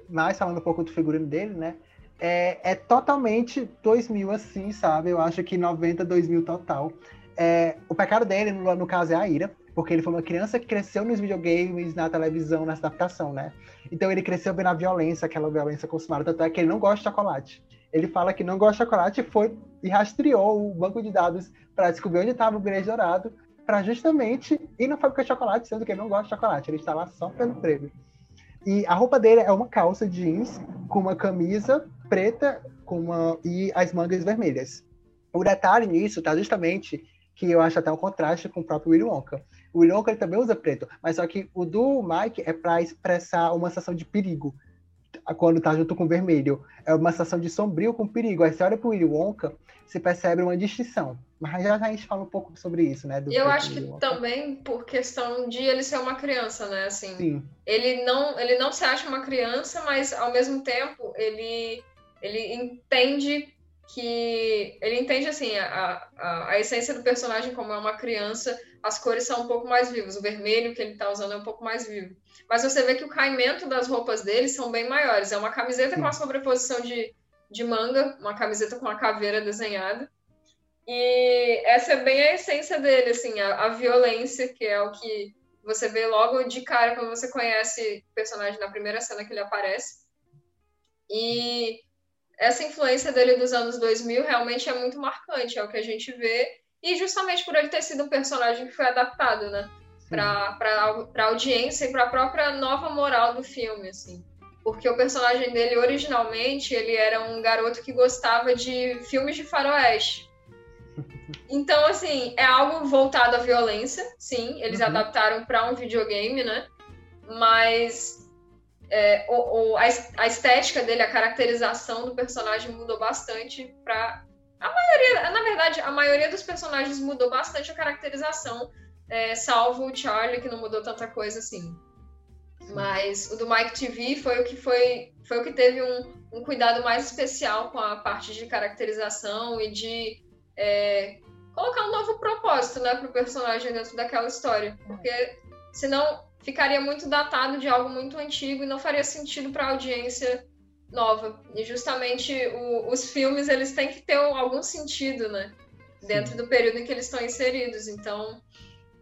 Mas falando um pouco do figurino dele, né? É, é totalmente 2000 assim, sabe? Eu acho que 90, 2000 total. É, o pecado dele, no, no caso, é a ira, porque ele foi uma criança que cresceu nos videogames, na televisão, nessa adaptação, né? Então ele cresceu bem na violência, aquela violência consumada, tanto é que ele não gosta de chocolate. Ele fala que não gosta de chocolate e foi e rastreou o banco de dados para descobrir onde estava o bilhete dourado, para justamente ir na fábrica de chocolate, sendo que ele não gosta de chocolate, ele está lá só pelo prêmio. E a roupa dele é uma calça jeans com uma camisa preta com uma, e as mangas vermelhas. O detalhe nisso tá justamente que eu acho até um contraste com o próprio Willy Wonka. O Willy Wonka ele também usa preto, mas só que o do Mike é para expressar uma sensação de perigo quando tá junto com o vermelho. É uma sensação de sombrio com perigo. Aí você olha pro Willy Wonka, você percebe uma distinção. Mas já, já a gente fala um pouco sobre isso, né? do eu acho que também por questão de ele ser uma criança, né? Assim, Sim, ele não, ele não se acha uma criança, mas ao mesmo tempo ele, ele entende que ele entende assim a, a, a, essência do personagem como é uma criança, as cores são um pouco mais vivas, o vermelho que ele está usando é um pouco mais vivo. Mas você vê que o caimento das roupas dele são bem maiores. É uma camiseta com a sobreposição de, de manga, uma camiseta com a caveira desenhada. E essa é bem a essência dele, assim, a, a violência, que é o que você vê logo de cara quando você conhece o personagem na primeira cena que ele aparece. E essa influência dele dos anos 2000 realmente é muito marcante, é o que a gente vê, e justamente por ele ter sido um personagem que foi adaptado, né, para a audiência e para a própria nova moral do filme, assim. Porque o personagem dele, originalmente, ele era um garoto que gostava de filmes de faroeste. *laughs* Então, assim, é algo voltado à violência, sim, eles uhum. adaptaram para um videogame, né? Mas é, o, o, a, a, estética dele, a caracterização do personagem mudou bastante para a maioria, na verdade, a maioria dos personagens mudou bastante a caracterização, é, salvo o Charlie que não mudou tanta coisa assim. Mas o do Mike TV foi o que foi, foi o que teve um, um cuidado mais especial com a parte de caracterização e de é, colocar um novo propósito, né, para o personagem dentro daquela história, porque senão ficaria muito datado de algo muito antigo e não faria sentido para a audiência nova. E justamente o, os filmes eles têm que ter algum sentido, né? Dentro do período em que eles estão inseridos. Então,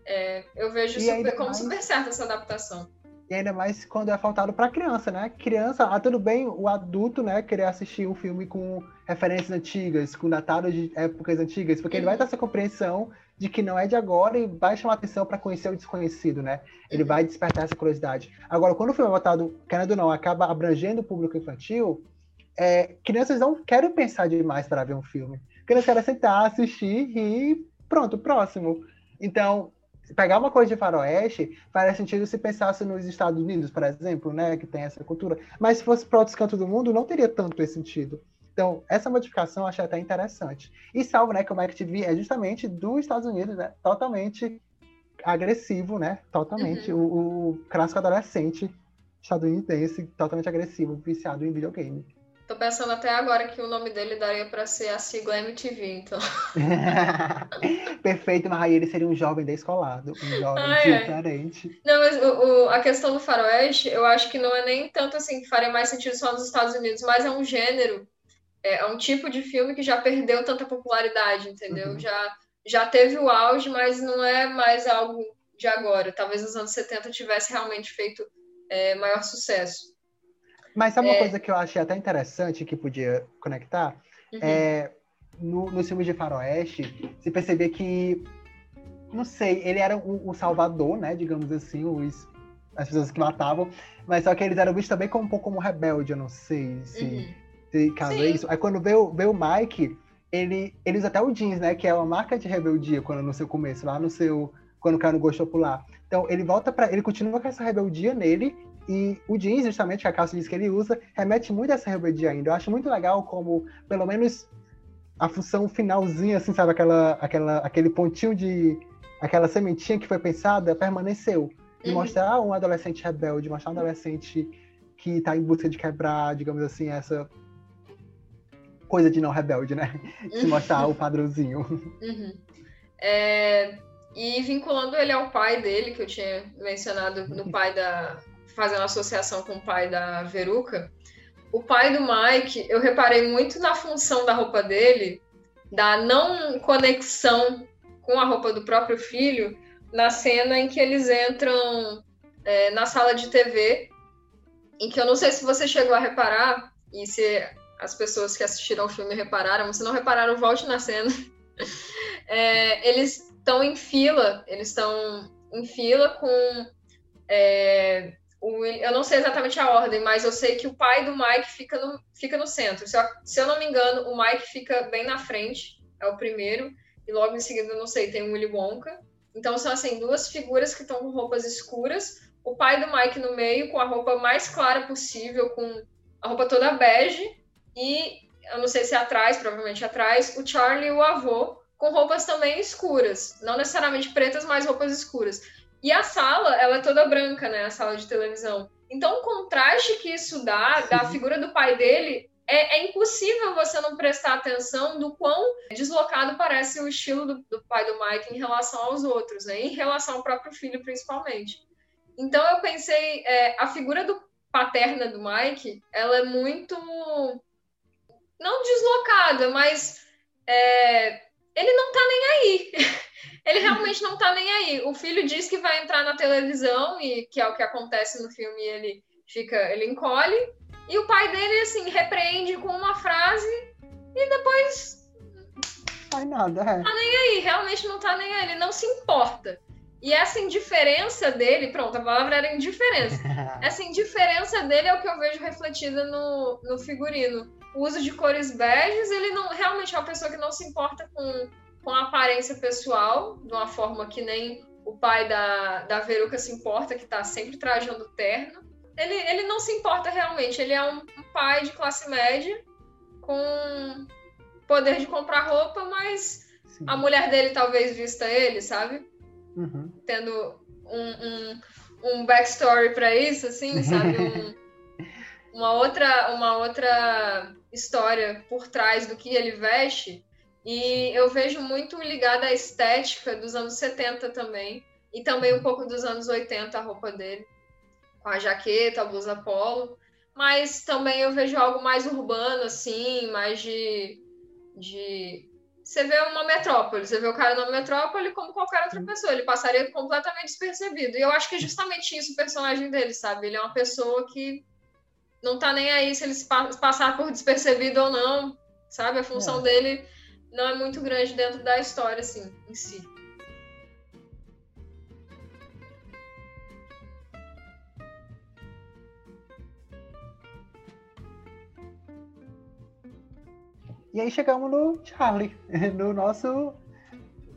é, eu vejo super, como mais... super certa essa adaptação. E ainda mais quando é faltado para criança, né? Criança, ah, tudo bem o adulto, né, querer assistir um filme com referências antigas, com datados de épocas antigas, porque uhum. ele vai ter essa compreensão de que não é de agora e vai chamar atenção para conhecer o desconhecido, né? Ele vai despertar essa curiosidade. Agora, quando o filme é botado, querendo ou não, acaba abrangendo o público infantil, é, crianças não querem pensar demais para ver um filme. Crianças querem sentar, assistir e pronto, próximo. Então, pegar uma coisa de faroeste faria sentido se pensasse nos Estados Unidos, por exemplo, né, que tem essa cultura. Mas se fosse para outros cantos do mundo, não teria tanto esse sentido. Então, essa modificação eu achei até interessante. E salvo, né, que o Mac TV é justamente dos Estados Unidos, né, totalmente agressivo, né, totalmente, uhum. o, o clássico adolescente estadunidense, totalmente agressivo, viciado em videogame. Tô pensando até agora que o nome dele daria para ser a sigla MTV, então. *laughs* Perfeito, mas aí ele seria um jovem descolado, um jovem Ai, diferente. Não, mas o, o, a questão do faroeste, eu acho que não é nem tanto assim que faria mais sentido só nos Estados Unidos, mas é um gênero é, é um tipo de filme que já perdeu tanta popularidade, entendeu? Uhum. Já, já teve o auge, mas não é mais algo de agora. Talvez nos anos 70 tivesse realmente feito é, maior sucesso. Mas sabe é... uma coisa que eu achei até interessante que podia conectar? Uhum. É, no, no filme de faroeste, se percebia que, não sei, ele era o, o salvador, né? Digamos assim, os, as pessoas que matavam, mas só que eles eram vistos também como um pouco como rebelde, eu não sei se... Uhum caso é isso. Aí quando vê o, vê o Mike, ele, ele usa até o jeans, né? Que é uma marca de rebeldia quando no seu começo, lá no seu. Quando o cara não gostou pular. Então ele volta para Ele continua com essa rebeldia nele. E o jeans, justamente, que a calça jeans que ele usa, remete muito a essa rebeldia ainda. Eu acho muito legal como, pelo menos, a função finalzinha, assim, sabe? Aquela, aquela, aquele pontinho de. aquela sementinha que foi pensada permaneceu. E uhum. mostrar um adolescente rebelde, mostrar um adolescente que está em busca de quebrar, digamos assim, essa coisa de não rebelde, né? *laughs* Se mostrar o padrãozinho. Uhum. É, e vinculando ele ao pai dele, que eu tinha mencionado no pai da. fazendo associação com o pai da Veruca. O pai do Mike, eu reparei muito na função da roupa dele, da não conexão com a roupa do próprio filho, na cena em que eles entram é, na sala de TV, em que eu não sei se você chegou a reparar, e se as pessoas que assistiram ao filme repararam, se não repararam, volte na cena. *laughs* É, eles estão em fila, eles estão em fila com. É, o, eu não sei exatamente a ordem, mas eu sei que o pai do Mike fica no, fica no centro. Se eu, se eu não me engano, o Mike fica bem na frente, é o primeiro, e logo em seguida, não sei, tem o Willy Wonka. Então são assim duas figuras que estão com roupas escuras, o pai do Mike no meio com a roupa mais clara possível, com a roupa toda bege, e eu não sei se é atrás, provavelmente atrás, o Charlie e o avô com roupas também escuras, não necessariamente pretas, mas roupas escuras. E a sala, ela é toda branca, né, a sala de televisão. Então, o contraste que isso dá da figura do pai dele é, é, impossível você não prestar atenção do quão deslocado parece o estilo do, do, pai do Mike em relação aos outros, né? em relação ao próprio filho, principalmente. Então eu pensei, é, a figura do paterna do Mike, ela é muito não deslocada, mas é, ele não tá nem aí. *laughs* ele realmente não tá nem aí. O filho diz que vai entrar na televisão e que é o que acontece no filme, ele fica, ele encolhe e o pai dele, assim, repreende com uma frase e depois. Faz nada, é. Tá nem aí, realmente não tá nem aí, ele não se importa. E essa indiferença dele, pronto, a palavra era indiferença. *laughs* essa indiferença dele é o que eu vejo refletida no, no figurino. O uso de cores beges, ele não realmente é uma pessoa que não se importa com, com a aparência pessoal, de uma forma que nem o pai da, da Veruca se importa, que tá sempre trajando terno ele, ele não se importa realmente. Ele é um, um pai de classe média com poder de comprar roupa, mas Sim. a mulher dele talvez vista ele, sabe? Uhum. Tendo um, um, um backstory para isso, assim, sabe? *laughs* Um, uma, outra, uma outra história por trás do que ele veste. E eu vejo muito ligada à estética dos anos 70 também. E também um pouco dos anos 80 a roupa dele com a jaqueta, a blusa polo, mas também eu vejo algo mais urbano, assim, mais de. de... Você vê uma metrópole, você vê o cara numa metrópole como qualquer outra pessoa, ele passaria completamente despercebido. E eu acho que é justamente isso o personagem dele, sabe? Ele é uma pessoa que não tá nem aí se ele se passar por despercebido ou não, sabe? A função é. dele não é muito grande dentro da história, assim, em si. E aí chegamos no Charlie, *laughs* no nosso.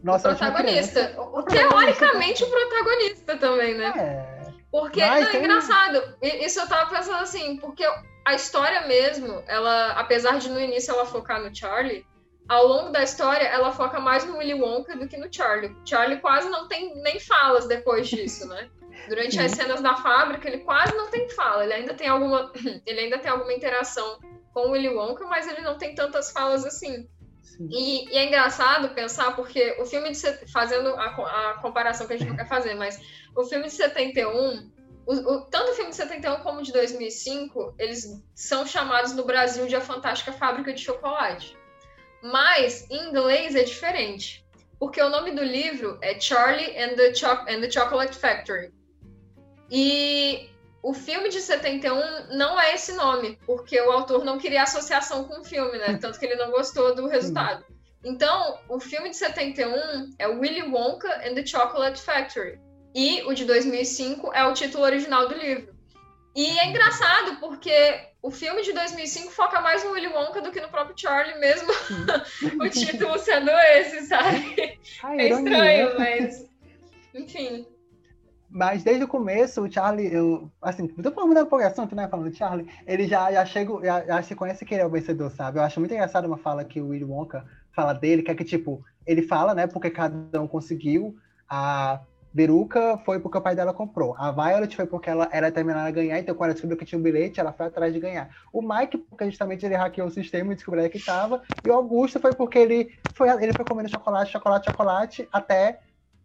Nossa o protagonista. O, teoricamente o protagonista também, né? É. Porque Mas, não, é engraçado. Isso eu tava pensando assim, porque a história mesmo, ela, apesar de no início ela focar no Charlie, ao longo da história ela foca mais no Willy Wonka do que no Charlie. Charlie quase não tem nem falas depois disso, né? *laughs* Durante as cenas da fábrica, ele quase não tem fala. Ele ainda tem alguma, *clears throat* ele ainda tem alguma interação com o Willy Wonka, mas ele não tem tantas falas assim. E, e, é engraçado pensar, porque o filme de. Fazendo a, a comparação que a gente não quer fazer, mas o filme de 71, o, o, tanto o filme de 71 como de 2005, eles são chamados no Brasil de A Fantástica Fábrica de Chocolate. Mas em inglês é diferente, porque o nome do livro é Charlie and the, Cho and the Chocolate Factory. E o filme de 71 não é esse nome, porque o autor não queria associação com o filme, né? Tanto que ele não gostou do resultado. Então, o filme de 71 é Willy Wonka and the Chocolate Factory. E o de 2005 é o título original do livro. E é engraçado porque o filme de 2005 foca mais no Willy Wonka do que no próprio Charlie, mesmo *laughs* o título sendo esse, sabe? Ai, é estranho, mas. Enfim. Mas desde o começo, o Charlie, eu, assim, tô falando da empolgação, né, falando de Charlie, ele já, já chega, já, já, se conhece que ele é o vencedor, sabe? Eu acho muito engraçado uma fala que o Willy Wonka fala dele, que é que, tipo, ele fala, né, porque cada um conseguiu, a Beruca foi porque o pai dela comprou, a Violet foi porque ela era determinada a ganhar, então quando ela descobriu que tinha um bilhete, ela foi atrás de ganhar. O Mike, porque justamente ele hackeou o sistema e descobriu que estava, e o Augusto foi porque ele foi, ele foi comendo chocolate, chocolate, chocolate, até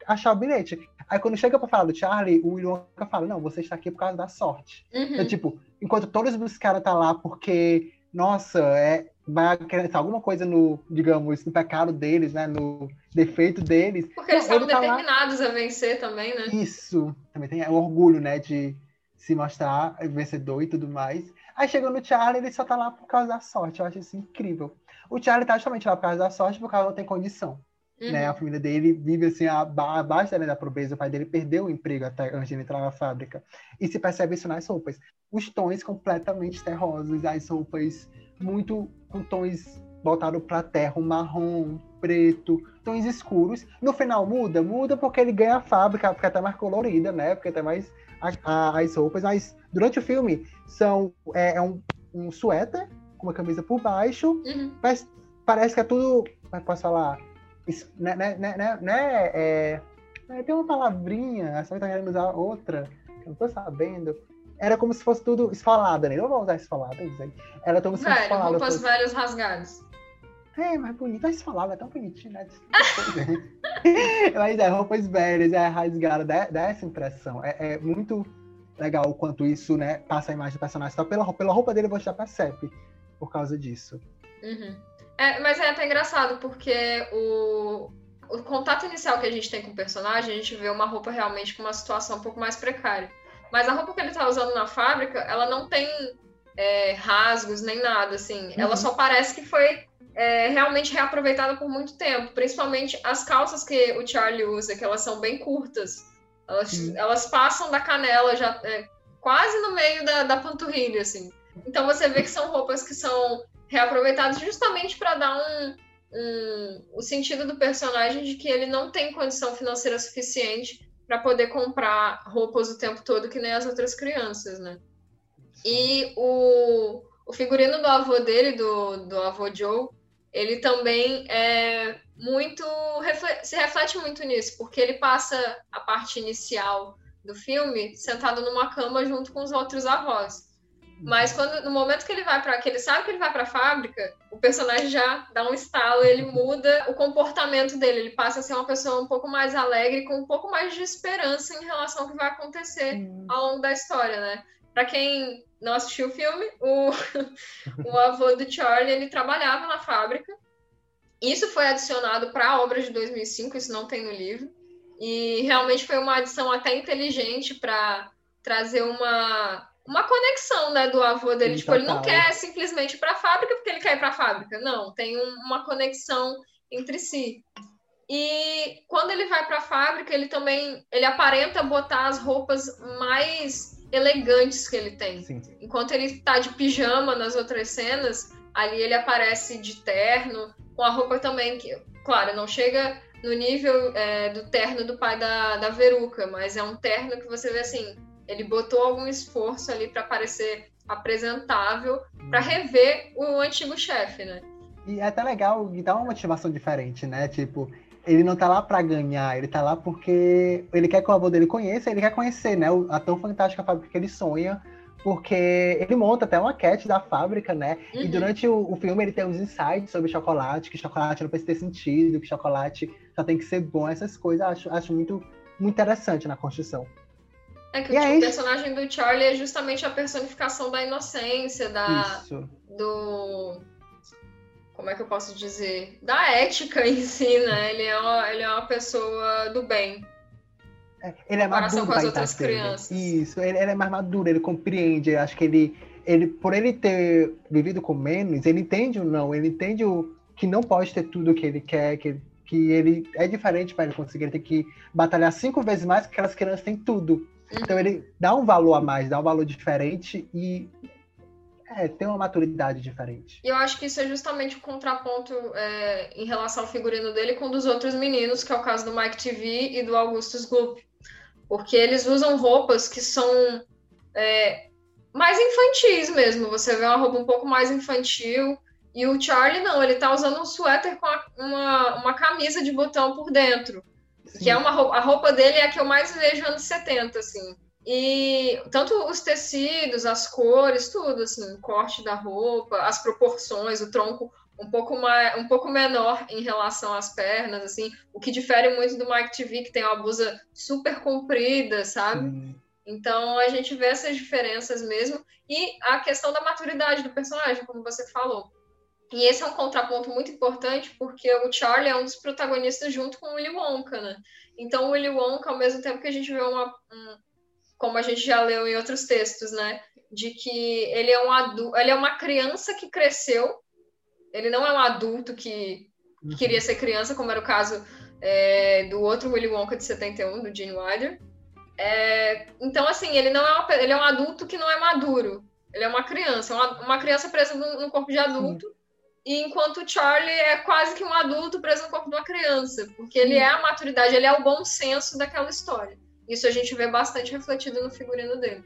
achar o bilhete. Aí quando chega pra falar do Charlie, o Wonka fala, não, você está aqui por causa da sorte. Uhum. Então, tipo, enquanto todos os caras tá lá porque, nossa, é, vai acreditar alguma coisa no, digamos, no pecado deles, né? No defeito deles. Porque eles estavam tá determinados lá... a vencer também, né? Isso. Também tem o orgulho, né? De se mostrar vencedor e tudo mais. Aí chega no Charlie, ele só tá lá por causa da sorte. Eu acho isso incrível. O Charlie tá justamente lá por causa da sorte, porque ela não tem condição. Uhum. Né? A família dele vive assim abaixo da pobreza. O pai dele perdeu o emprego até antes de entrar na fábrica. E se percebe isso nas roupas. Os tons completamente terrosos, as roupas muito com tons voltados para terra, um marrom, preto, tons escuros. No final muda, muda porque ele ganha a fábrica, fica até mais colorida, né? Porque até mais a, a, as roupas. Mas durante o filme são é, é um, um suéter com uma camisa por baixo, uhum. mas parece que é tudo, como é que posso falar? Né, né, né, né, né é, é, tem uma palavrinha, a senhora tá querendo usar outra, que eu não tô sabendo. era como se fosse tudo esfolada, né? Não vou usar esfolada, Era como se fosse esfolada. roupas fosse... velhas rasgadas. É, mas bonita, esfolada, é tão bonitinho, né? *laughs* mas é, roupas velhas, é rasgada, dá, dá essa impressão. É, é, muito legal o quanto isso, né, passa a imagem do personagem. Só pela, pela roupa dele eu vou já percebe por causa disso. Uhum. É, mas é até engraçado, porque o, o contato inicial que a gente tem com o personagem, a gente vê uma roupa realmente com uma situação um pouco mais precária. Mas a roupa que ele tá usando na fábrica, ela não tem é, rasgos nem nada, assim. Uhum. Ela só parece que foi é, realmente reaproveitada por muito tempo. Principalmente as calças que o Charlie usa, que elas são bem curtas. Elas, uhum. elas passam da canela já é, quase no meio da, da panturrilha, assim. Então você vê que são roupas que são reaproveitadas justamente para dar um, um, o sentido do personagem de que ele não tem condição financeira suficiente para poder comprar roupas o tempo todo que nem as outras crianças, né? E o, o figurino do avô dele, do, do avô Joe, ele também é muito se reflete muito nisso, porque ele passa a parte inicial do filme sentado numa cama junto com os outros avós. Mas quando no momento que ele vai para que ele sabe que ele vai para a fábrica, o personagem já dá um estalo, ele muda o comportamento dele, ele passa a ser uma pessoa um pouco mais alegre, com um pouco mais de esperança em relação ao que vai acontecer hum. ao longo da história, né? Para quem não assistiu o filme, o, *laughs* o avô do Charlie, ele trabalhava na fábrica. Isso foi adicionado para a obra de 2005, isso não tem no livro. E realmente foi uma adição até inteligente para trazer uma uma conexão, né, do avô dele. Sim, tipo, total. ele não quer simplesmente ir para a fábrica porque ele quer ir para a fábrica. Não, tem um, uma conexão entre si. E quando ele vai para a fábrica, ele também ele aparenta botar as roupas mais elegantes que ele tem. Sim. Enquanto ele está de pijama nas outras cenas, ali ele aparece de terno, com a roupa também que, claro, não chega no nível é, do terno do pai da, da Veruca, mas é um terno que você vê assim, ele botou algum esforço ali para parecer apresentável, para rever o antigo chefe, né? E é até legal e dá uma motivação diferente, né? Tipo, ele não tá lá para ganhar, ele tá lá porque ele quer que o avô dele conheça, ele quer conhecer, né? A tão fantástica fábrica que ele sonha, porque ele monta até uma cat da fábrica, né? Uhum. E durante o, o, filme ele tem uns insights sobre chocolate, que chocolate não precisa ter sentido, que chocolate só tem que ser bom, essas coisas. Acho, acho muito, muito interessante na construção. É que o, personagem do Charlie é justamente a personificação da inocência, da. Isso. Do. Como é que eu posso dizer? Da ética em si, né? Ele é uma, ele é uma pessoa do bem. É, ele é maduro com as outras crianças. Isso, ele, ele, é mais maduro, ele compreende. Acho que ele, ele, por ele ter vivido com menos, ele entende o não, ele entende o que não pode ter tudo o que ele quer, que, que ele é diferente para ele conseguir. Ele tem que batalhar cinco vezes mais, porque aquelas crianças têm tudo. Então ele dá um valor a mais, dá um valor diferente e é, tem uma maturidade diferente. E eu acho que isso é justamente o contraponto é, em relação ao figurino dele com dos outros meninos, que é o caso do Mike TV e do Augustus Gloop. Porque eles usam roupas que são é, mais infantis mesmo. Você vê uma roupa um pouco mais infantil. E o Charlie não, ele tá usando um suéter com uma, uma camisa de botão por dentro. Sim. Que é uma roupa, a roupa dele é a que eu mais vejo anos 70, assim. E tanto os tecidos, as cores, tudo, assim, o corte da roupa, as proporções, o tronco um pouco mais, um pouco menor em relação às pernas, assim, o que difere muito do Mike TV, que tem uma blusa super comprida, sabe? Então a gente vê essas diferenças mesmo e a questão da maturidade do personagem, como você falou. E esse é um contraponto muito importante porque o Charlie é um dos protagonistas junto com o Willy Wonka, né? Então o Willy Wonka, ao mesmo tempo que a gente vê uma, um, como a gente já leu em outros textos, né, de que ele é um adulto, ele é uma criança que cresceu, ele não é um adulto que, uhum. queria ser criança, como era o caso é, do outro Willy Wonka de 71, do Gene Wilder. É, então, assim, ele não é uma, ele é um adulto que não é maduro. Ele é uma criança, uma, uma criança presa no, corpo de adulto. Sim e enquanto o Charlie é quase que um adulto preso no corpo de uma criança, porque ele é a maturidade, ele é o bom senso daquela história. Isso a gente vê bastante refletido no figurino dele.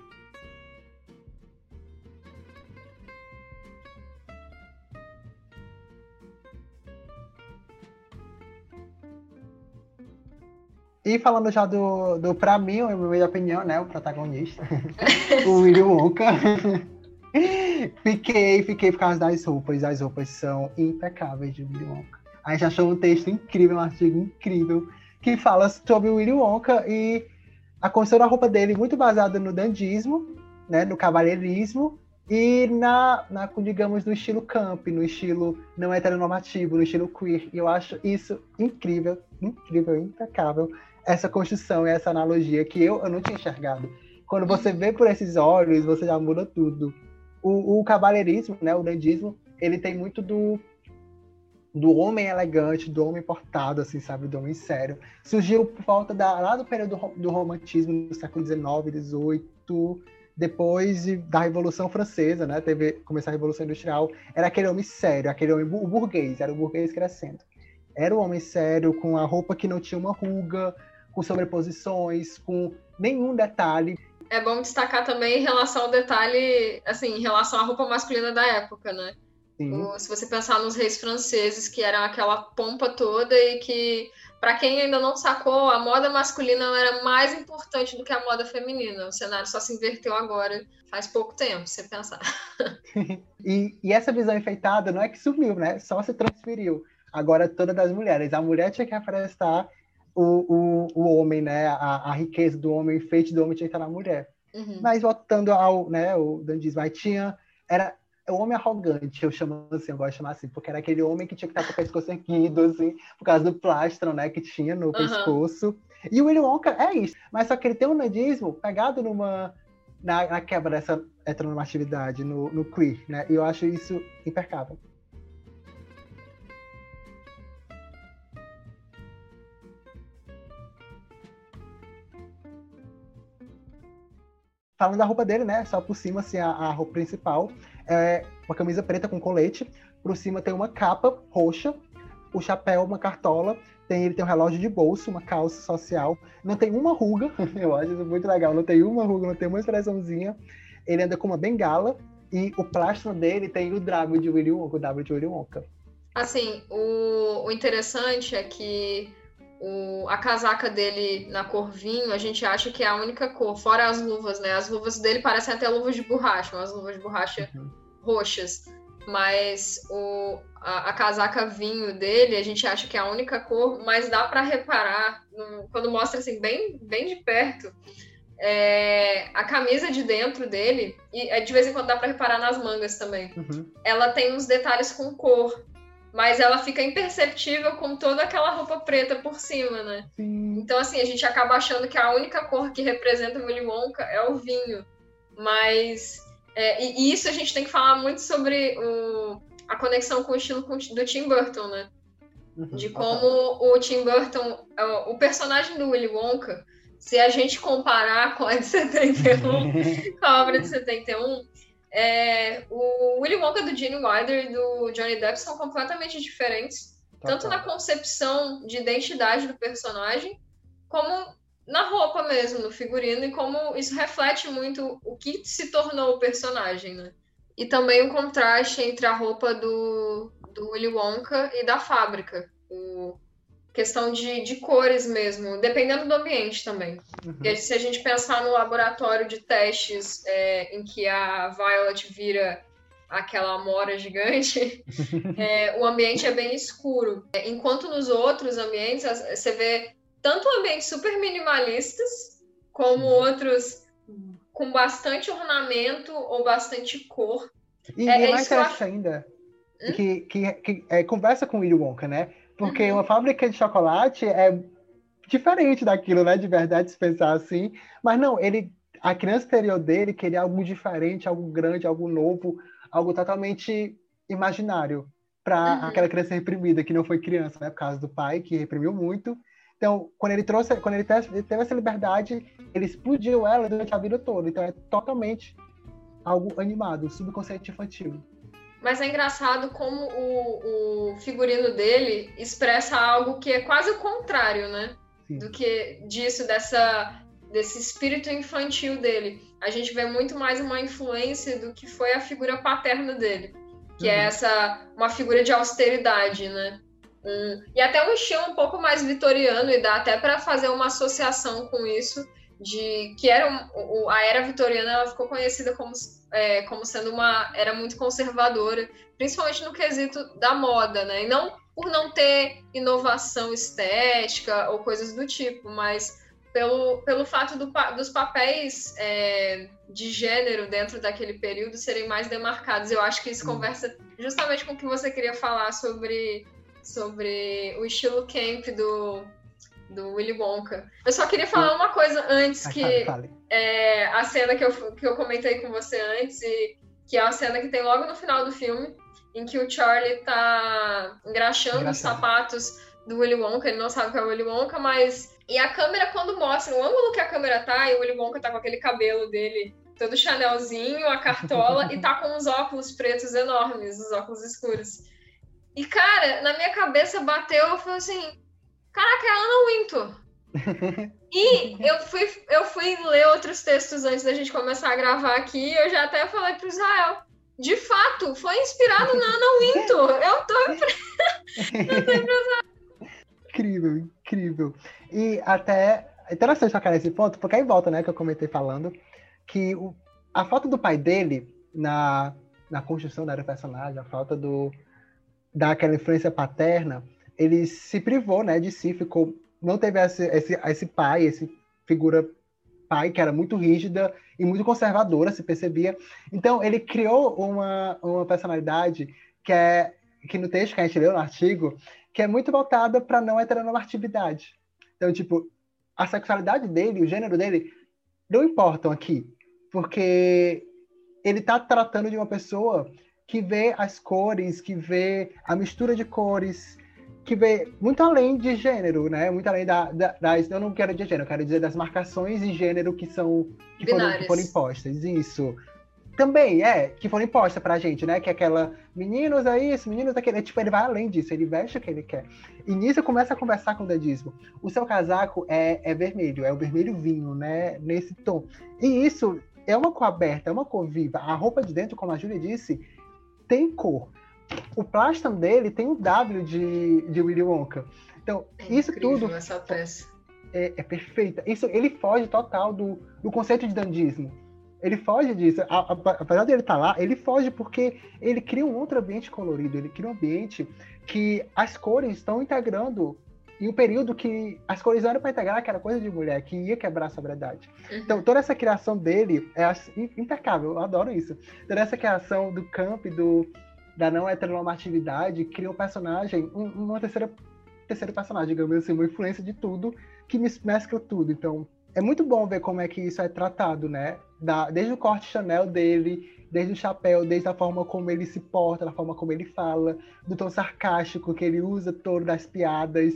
E falando já do, do pra mim, minha opinião, né? O protagonista, *laughs* o Willy Wonka. *laughs* *laughs* fiquei, fiquei por causa das roupas. As roupas são impecáveis de Willy Wonka. A gente achou um texto incrível, um artigo incrível, que fala sobre o Willy Wonka e a construção da roupa dele muito baseada no dandismo, né, no cavalheirismo e na, na, digamos, no estilo camp, no estilo não heteronormativo, no estilo queer. E eu acho isso incrível, incrível, impecável, essa construção e essa analogia que eu, eu não tinha enxergado. Quando você vê por esses olhos, você já muda tudo. O, o né, o dandismo, ele tem muito do do homem elegante, do homem portado, assim, sabe, do homem sério. Surgiu por volta da, lá do período do romantismo, do século XIX, XVIII, depois da Revolução Francesa, né? Teve começar a Revolução Industrial, era aquele homem sério, aquele homem burguês, era o burguês crescendo. Era o homem sério com a roupa que não tinha uma ruga, com sobreposições, com nenhum detalhe. É bom destacar também em relação ao detalhe, assim, em relação à roupa masculina da época, né? O, se você pensar nos reis franceses, que eram aquela pompa toda e que para quem ainda não sacou, a moda masculina era mais importante do que a moda feminina. O cenário só se inverteu agora, faz pouco tempo, você pensar. *laughs* *laughs* e, e, essa visão enfeitada não é que sumiu, né? Só se transferiu. Agora toda das mulheres. A mulher tinha que aprestar o, o, o homem, né? A, a riqueza do homem, o enfeite do homem tinha que estar na mulher. Uhum. Mas voltando ao, né, o dandismo, aí tinha era o homem arrogante, eu chamo assim, eu gosto de chamar assim, porque era aquele homem que tinha que estar com o pescoço erguido, assim, por causa do plastron, né, que tinha no uhum. pescoço. E o Willy Wonka é isso, mas só que ele tem um nudismo pegado numa na, na quebra dessa heteronormatividade, no, no queer, né, e eu acho isso impecável. Falando da roupa dele, né? Só por cima, assim, a, a roupa principal é uma camisa preta com colete. Por cima tem uma capa roxa, o chapéu, uma cartola. Tem, ele tem um relógio de bolso, uma calça social. Não tem uma ruga, *laughs* eu acho isso muito legal. Não tem uma ruga, não tem uma expressãozinha. Ele anda com uma bengala e o plástico dele tem o W de Willy Wonka, o W de Willy Wonka. Assim, o, o interessante é que o, a casaca dele na cor vinho, a gente acha que é a única cor, fora as luvas, né? As luvas dele parecem até luvas de borracha, umas luvas de borracha uhum. roxas. Mas o, a, a, casaca vinho dele, a gente acha que é a única cor, mas dá para reparar, no, quando mostra assim, bem, bem de perto, é, a camisa de dentro dele, e é, de vez em quando dá para reparar nas mangas também, uhum. ela tem uns detalhes com cor mas ela fica imperceptível com toda aquela roupa preta por cima, né? Sim. Então, assim, a gente acaba achando que a única cor que representa o Willy Wonka é o vinho. Mas, é, e, isso a gente tem que falar muito sobre o, a conexão com o estilo do Tim Burton, né? Uhum, de como o Tim Burton, o personagem do Willy Wonka, se a gente comparar com a de 71, com a obra de 71, é, o Willy Wonka do Gene Wilder e do Johnny Depp são completamente diferentes, tá, tanto tá. na concepção de identidade do personagem, como na roupa mesmo, no figurino, e como isso reflete muito o que se tornou o personagem, né? E também o contraste entre a roupa do, do Willy Wonka e da fábrica. O, questão de, de cores mesmo, dependendo do ambiente também. Uhum. Porque se a gente pensar no laboratório de testes é, em que a Violet vira aquela amora gigante, *laughs* é, o ambiente é bem escuro. Enquanto nos outros ambientes você vê tanto ambientes super minimalistas, como outros com bastante ornamento ou bastante cor. E, é, e é mais interessante ainda, hum? que, que, que é, conversa com o Willy Wonka, né? Porque uhum. uma fábrica de chocolate é diferente daquilo, né? De verdade, se pensar assim. Mas não, ele, a criança interior dele queria algo diferente, algo grande, algo novo, algo totalmente imaginário para uhum. aquela criança reprimida que não foi criança, né? Por causa do pai que reprimiu muito. Então, quando ele trouxe, quando ele teve essa liberdade, ele explodiu ela durante a vida toda. Então, é totalmente algo animado, subconsciente infantil. Mas é engraçado como o, o figurino dele expressa algo que é quase o contrário, né? Sim. Do que disso, dessa, desse espírito infantil dele. A gente vê muito mais uma influência do que foi a figura paterna dele, que é uhum. é essa uma figura de austeridade, né? um, e até um estilo um pouco mais vitoriano, e dá até para fazer uma associação com isso, de que era um, a era vitoriana ela ficou conhecida como, é, como sendo uma era muito conservadora, principalmente no quesito da moda, né? E não por não ter inovação estética ou coisas do tipo, mas pelo, pelo fato do, dos papéis é, de gênero dentro daquele período serem mais demarcados. Eu acho que isso hum. conversa justamente com o que você queria falar sobre, sobre o estilo camp do, do Willy Wonka. Eu só queria falar uma coisa antes, que é a cena que eu, que eu comentei com você antes, e que é a cena que tem logo no final do filme, em que o Charlie tá engraxando os sapatos do Willy Wonka, ele não sabe que é o Willy Wonka, mas... E a câmera, quando mostra o ângulo que a câmera tá, e o Willy Wonka tá com aquele cabelo dele todo chanelzinho, a cartola, e tá com os óculos pretos enormes, os óculos escuros. E, cara, na minha cabeça bateu, eu falei assim, caraca, é Ana Wintour. e eu fui, eu fui ler outros textos antes da gente começar a gravar aqui, eu já até falei pro Israel, de fato, foi inspirado na Ana Wintour. Eu tô, *laughs* tô Incrível, incrível. E até é interessante tocar nesse ponto, porque aí volta, né, que eu comentei falando, que o, a falta do pai dele na, na construção da personagem, a falta do daquela influência paterna, ele se privou, né, de si, ficou não teve esse, esse, esse pai, esse figura pai que era muito rígida e muito conservadora, se percebia. Então ele criou uma, uma personalidade que é que no texto que a gente leu no artigo, que é muito voltada para não heteronormatividade. Então, tipo, a sexualidade dele, o gênero dele, não importam aqui porque ele está tratando de uma pessoa que vê as cores, que vê a mistura de cores, que vê muito além de gênero, né? Muito além da, da, das. Eu não quero dizer gênero, eu quero dizer das marcações de gênero que são. que, foram, que foram, impostas. Isso. Também, é, que foram impostas pra gente, né? Que é aquela. Meninos é isso, meninos é aquele. Tipo, ele vai além disso, ele veste o que ele quer. E nisso começa a conversar com o dadismo. O seu casaco é, é vermelho, é o vermelho vinho, né? Nesse tom. E isso é uma cor aberta, é uma cor viva. A roupa de dentro, como a Júlia disse, tem cor. O plástico dele tem um W de, de Willy Wonka. Então, é isso tudo. Essa peça. É, é, perfeita. Isso, ele foge total do, do conceito de dandismo. Ele foge disso. A, a, apesar de ele estar tá lá, ele foge porque ele cria um outro ambiente colorido. Ele cria um ambiente que as cores estão integrando e o período que as cores eram para integrar, que era coisa de mulher, que ia quebrar a sobriedade. Uhum. Então, toda essa criação dele é impecável, eu adoro isso. Toda essa criação do camp, do, da não heteronormatividade, cria um personagem, um, uma terceira terceiro personagem, digamos assim, uma influência de tudo, que mescla tudo. Então, é muito bom ver como é que isso é tratado, né? Da, desde o corte Chanel dele, desde o chapéu, desde a forma como ele se porta, da forma como ele fala, do tom sarcástico que ele usa todo das piadas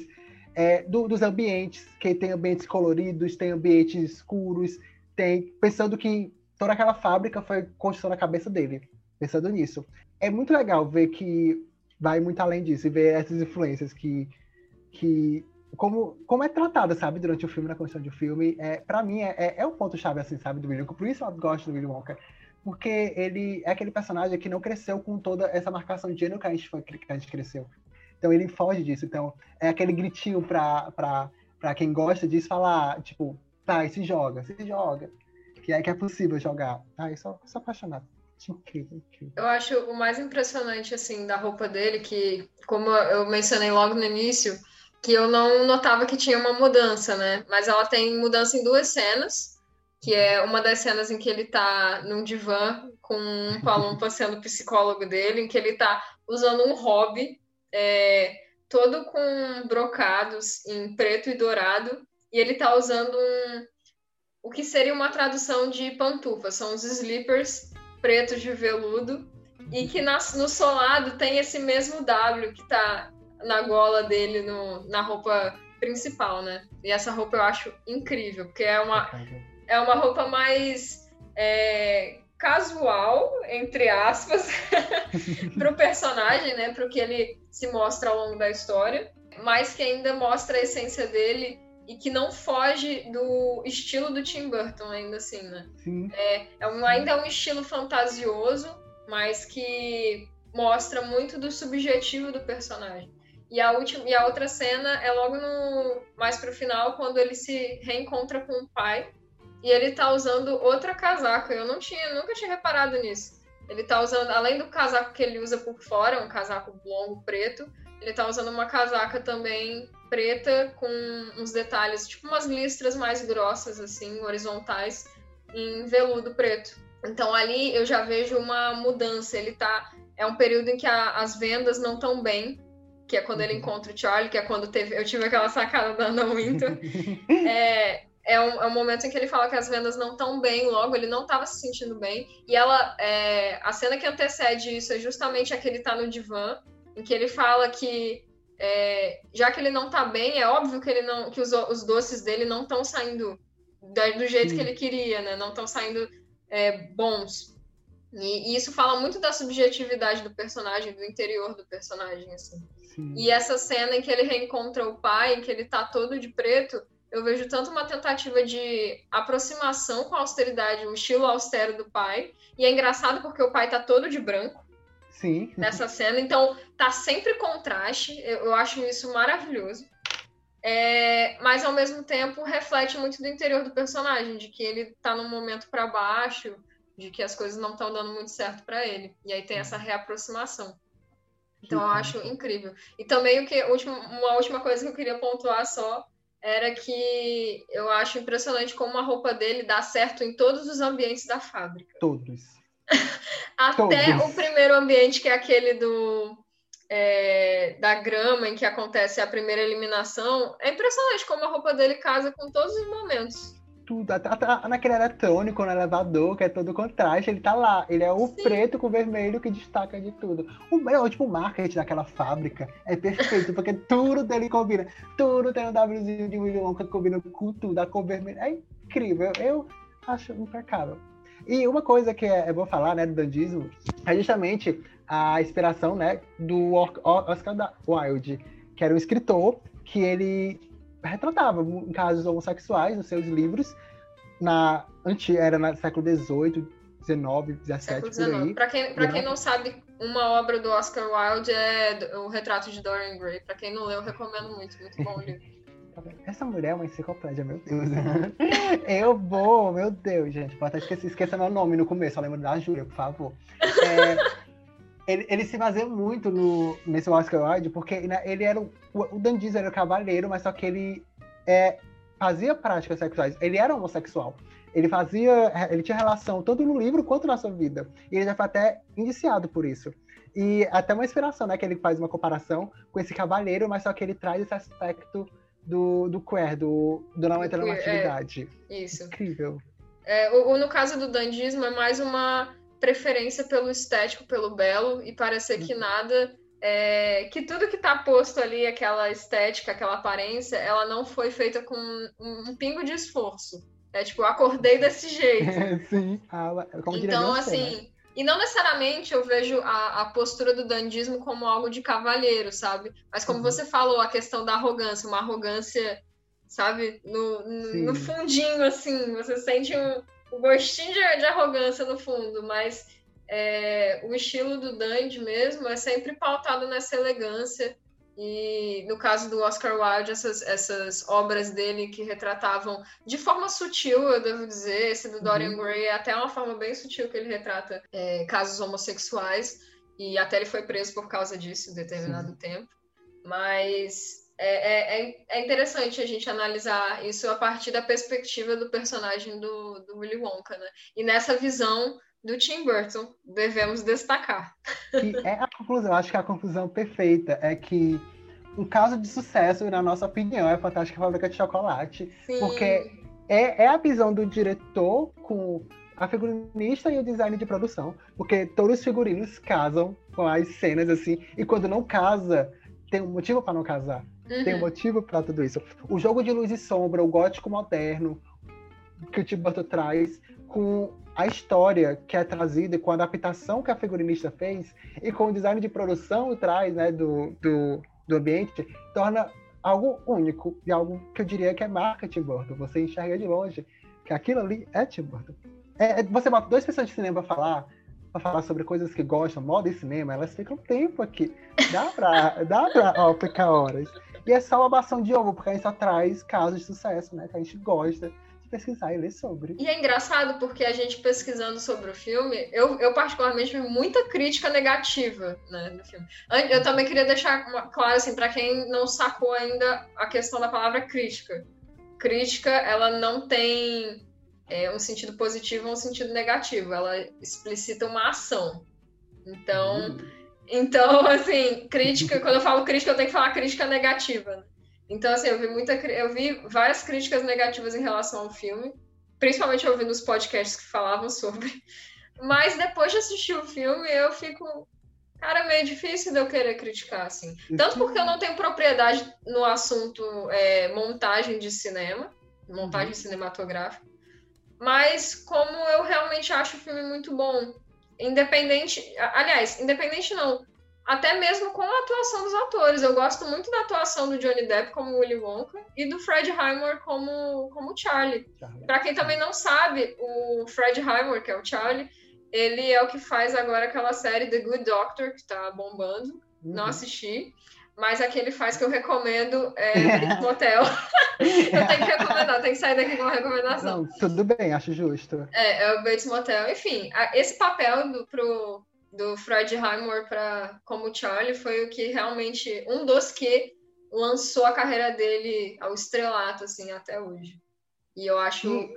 é, do, dos ambientes, que tem ambientes coloridos, tem ambientes escuros, tem pensando que toda aquela fábrica foi construção na cabeça dele, pensando nisso. É muito legal ver que vai muito além disso e ver essas influências que, que como, como é tratada, sabe, durante o filme, na construção do filme, é, para mim é, é, um ponto-chave, assim, sabe, do William Por isso eu gosto do William Wonka. Porque ele é aquele personagem que não cresceu com toda essa marcação de gênero que a gente, foi, que a gente cresceu. Então ele foge disso. Então é aquele gritinho pra, pra, pra quem gosta disso falar, tipo, tá, se joga, se joga. Que é que é possível jogar. Ah, eu sou, sou apaixonado. *laughs* Incrível, incrível. Eu acho o mais impressionante, assim, da roupa dele, que, como eu mencionei logo no início, que eu não notava que tinha uma mudança, né? Mas ela tem mudança em duas cenas, que é uma das cenas em que ele tá num divã com um Palumpa *laughs* sendo psicólogo dele, em que ele tá usando um hobby é, todo com brocados em preto e dourado, e ele está usando um, o que seria uma tradução de pantufa, são os slippers pretos de veludo, e que na, no solado tem esse mesmo W que está na gola dele, no, na roupa principal, né? E essa roupa eu acho incrível, porque é uma, é uma roupa mais é, casual, entre aspas, *laughs* para o personagem, né? Para o que ele se mostra ao longo da história, mas que ainda mostra a essência dele e que não foge do estilo do Tim Burton, ainda assim, né? Sim. É, é um, ainda é um estilo fantasioso, mas que mostra muito do subjetivo do personagem. E a, última, e a outra cena é logo no mais pro final, quando ele se reencontra com o pai. E ele tá usando outra casaca. Eu não tinha, nunca tinha reparado nisso. Ele tá usando, além do casaco que ele usa por fora, um casaco longo preto, ele tá usando uma casaca também preta com uns detalhes, tipo umas listras mais grossas, assim, horizontais, em veludo preto. Então ali eu já vejo uma mudança. Ele tá. É um período em que a, as vendas não estão bem, que é quando ele uhum. encontra o Charlie, que é quando teve, eu tive aquela sacada da Ana Winter. *laughs* é, é um, é um momento em que ele fala que as vendas não estão bem, logo ele não estava se sentindo bem. E ela, é, a cena que antecede isso é justamente a que ele está no divã, em que ele fala que é, já que ele não está bem, é óbvio que ele não, que os, os doces dele não estão saindo do jeito Sim. que ele queria, né? Não estão saindo é, bons. E, e, isso fala muito da subjetividade do personagem, do interior do personagem, assim. Sim. E essa cena em que ele reencontra o pai, em que ele tá todo de preto, eu vejo tanto uma tentativa de aproximação com a austeridade, o estilo austero do pai. E é engraçado porque o pai tá todo de branco. Sim. Nessa cena. Então, tá sempre contraste. Eu, eu acho isso maravilhoso. É, mas ao mesmo tempo reflete muito do interior do personagem, de que ele tá num momento para baixo, de que as coisas não estão dando muito certo para ele. E aí tem essa reaproximação. Então eu acho incrível. E também o que uma última coisa que eu queria pontuar só era que eu acho impressionante como a roupa dele dá certo em todos os ambientes da fábrica. Todos. Até todos. o primeiro ambiente, que é aquele do é, da grama, em que acontece a primeira eliminação. É impressionante como a roupa dele casa com todos os momentos tudo. Até, até naquele eletrônico, no elevador, que é todo contraste, ele tá lá. Ele é o Sim. preto com o vermelho que destaca de tudo. O, é, tipo, o marketing daquela fábrica é perfeito, porque *laughs* tudo dele combina. Tudo tem um Wzinho de Willy Wonka combina com tudo. A cor vermelha é incrível. Eu acho impecável. E uma coisa que é, é bom falar, né, do dandismo, é justamente a inspiração, né, do Oscar Wilde, que era um escritor que ele retratava casos homossexuais nos seus livros, na era no século XVIII, XIX, XVII. Para quem, pra quem não sabe, uma obra do Oscar Wilde é o Retrato de Dorian Gray. Para quem não leu, eu recomendo muito, muito bom o livro. Essa mulher é uma enciclopédia, meu Deus. *laughs* eu vou, meu Deus, gente. Pode até esquecer, esqueça meu nome no começo, só lembro da Júlia, por favor. É, *laughs* ele, ele se baseia muito no, nesse Oscar Wilde, porque né, ele era o, o Dan era o cavaleiro, mas só que ele é, fazia práticas sexuais. Ele era homossexual. Ele fazia, ele tinha relação tanto no livro quanto na sua vida. E ele já foi até indiciado por isso. E até uma inspiração, né? Que ele faz uma comparação com esse cavaleiro, mas só que ele traz esse aspecto do, do queer, do, do não heteronormatividade. É, isso. Incrível. É, o, no caso do dandismo, é mais uma preferência pelo estético, pelo belo, e parecer que uhum. nada. É, que tudo que está posto ali, aquela estética, aquela aparência, ela não foi feita com um, um pingo de esforço. É tipo, eu acordei *laughs* desse jeito. *laughs* Sim, ah, como Então, assim, né? E não necessariamente eu vejo a, a, postura do dandismo como algo de cavalheiro, sabe? Mas como uhum. você falou, a questão da arrogância, uma arrogância, sabe, no, no, fundinho, assim, você sente um, o gostinho de, de arrogância no fundo, mas é, o estilo do Dandy mesmo é sempre pautado nessa elegância. E no caso do Oscar Wilde, essas, essas obras dele que retratavam de forma sutil, eu devo dizer, esse do Dorian uhum. Gray é até uma forma bem sutil que ele retrata é, casos homossexuais, e até ele foi preso por causa disso em determinado Sim. tempo. Mas é, é, é, interessante a gente analisar isso a partir da perspectiva do personagem do, do Willy Wonka, né? E nessa visão do Tim Burton, devemos destacar. E é a conclusão, acho que a conclusão perfeita é que um caso de sucesso, na nossa opinião, é a Fantástica Fábrica de Chocolate. Sim. Porque é, é a visão do diretor com a figurinista e o design de produção. Porque todos os figurinos casam com as cenas, assim, e quando não casa, tem um motivo para não casar. Uhum. Tem um motivo para tudo isso. O jogo de luz e sombra, o gótico moderno que o Tim Burton traz, com a história que é trazida, com a adaptação que a figurinista fez e com o design de produção traz, né, do, do, do ambiente, torna algo único e algo que eu diria que é marca Tim Burton. Você enxerga de longe que aquilo ali é Tim Burton. É, é você bota duas pessoas de cinema para falar, pra falar sobre coisas que gostam, moda e cinema, elas ficam tempo aqui. Dá pra, dá pra ó, ficar horas. E é só uma bação de ovo, porque a gente só traz casos de sucesso, né? Que a gente gosta de pesquisar e ler sobre. E é engraçado porque a gente pesquisando sobre o filme, eu, eu particularmente vi muita crítica negativa né, no filme. Eu também queria deixar claro, assim, para quem não sacou ainda a questão da palavra crítica. Crítica, ela não tem é, um sentido positivo ou um sentido negativo. Ela explicita uma ação. Então, uhum. então assim, crítica, quando eu falo crítica, eu tenho que falar crítica negativa. Né? Então, assim, eu vi muita, eu vi várias críticas negativas em relação ao filme, principalmente ouvindo os podcasts que falavam sobre. *laughs* Mas depois de assistir o filme, eu fico, cara, meio difícil de eu querer criticar, assim. Tanto porque eu não tenho propriedade no assunto é, montagem de cinema, montagem uhum. cinematográfica, mas como eu realmente acho o filme muito bom. Independente, aliás, independente não, até mesmo com a atuação dos atores. Eu gosto muito da atuação do Johnny Depp como Willy Wonka e do Fred Highmore como, como Charlie. Para quem também não sabe, o Fred Highmore, que é o Charlie, ele é o que faz agora aquela série The Good Doctor, que tá bombando. Uhum. Não assisti. Mas a que ele faz que eu recomendo é Bates *laughs* Motel. *laughs* eu tenho que recomendar, tenho que sair daqui com uma recomendação. Não, tudo bem, acho justo. É, é o Bates Motel. Enfim, esse papel do, pro, do Fred Highmore para como Charlie foi o que realmente um dos que lançou a carreira dele ao estrelato assim até hoje. E eu acho hum.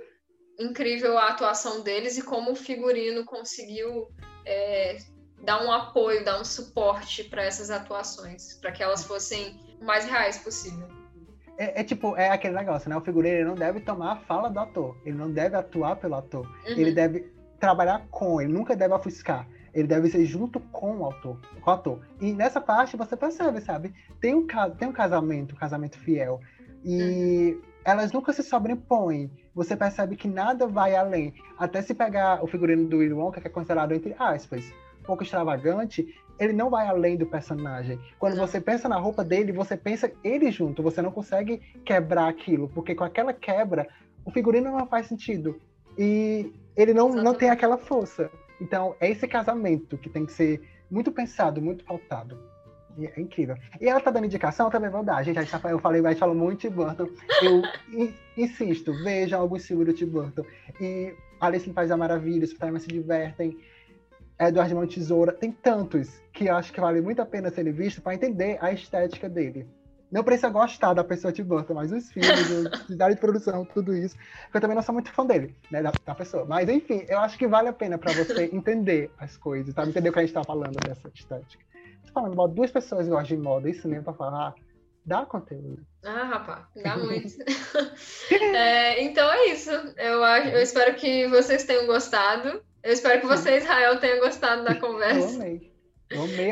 incrível a atuação deles e como o figurino conseguiu é, dar um apoio, dar um suporte para essas atuações, para que elas fossem o mais reais possível. É, é, tipo, é aquele negócio, né? O figurino não deve tomar a fala do ator. Ele não deve atuar pelo ator. Uhum. Ele deve trabalhar com, ele nunca deve ofuscar ele deve ser junto com o autor, com o ator. E nessa parte você percebe, sabe? Tem um, tem um casamento, um casamento fiel. E uhum. elas nunca se sobrepõem. Você percebe que nada vai além. Até se pegar o figurino do Willy Wonka, que é considerado, entre aspas, um pouco extravagante, ele não vai além do personagem. Quando você pensa na roupa dele, você pensa ele junto. Você não consegue quebrar aquilo, porque com aquela quebra, o figurino não faz sentido. E ele não, não tem aquela força. Então, é esse casamento que tem que ser muito pensado, muito pautado. E é incrível. E ela tá dando indicação, eu também vou dar. Gente, tá, eu falei, mas falou muito de Burton. Eu insisto, vejam alguns filmes Tim Burton. E Alice no País da Maravilha, os Primas se divertem. Eduardo Mão Tesoura, tem tantos que eu acho que vale muito a pena serem vistos para entender a estética dele. Não precisa gostar da pessoa de Burton, mas os filmes, a *laughs* de produção, tudo isso. Eu também não sou muito fã dele, né, da, da pessoa. Mas, enfim, eu acho que vale a pena para você *laughs* entender as coisas, sabe? Entender o que a gente tá falando dessa estética. Tô falando mal duas pessoas gostam de moda e cinema para falar, dá conteúdo. Ah, rapaz, dá *laughs* muito. é, então é isso. Eu, acho, eu espero que vocês tenham gostado. Eu espero que você, Israel, tenha gostado da conversa. Eu amei.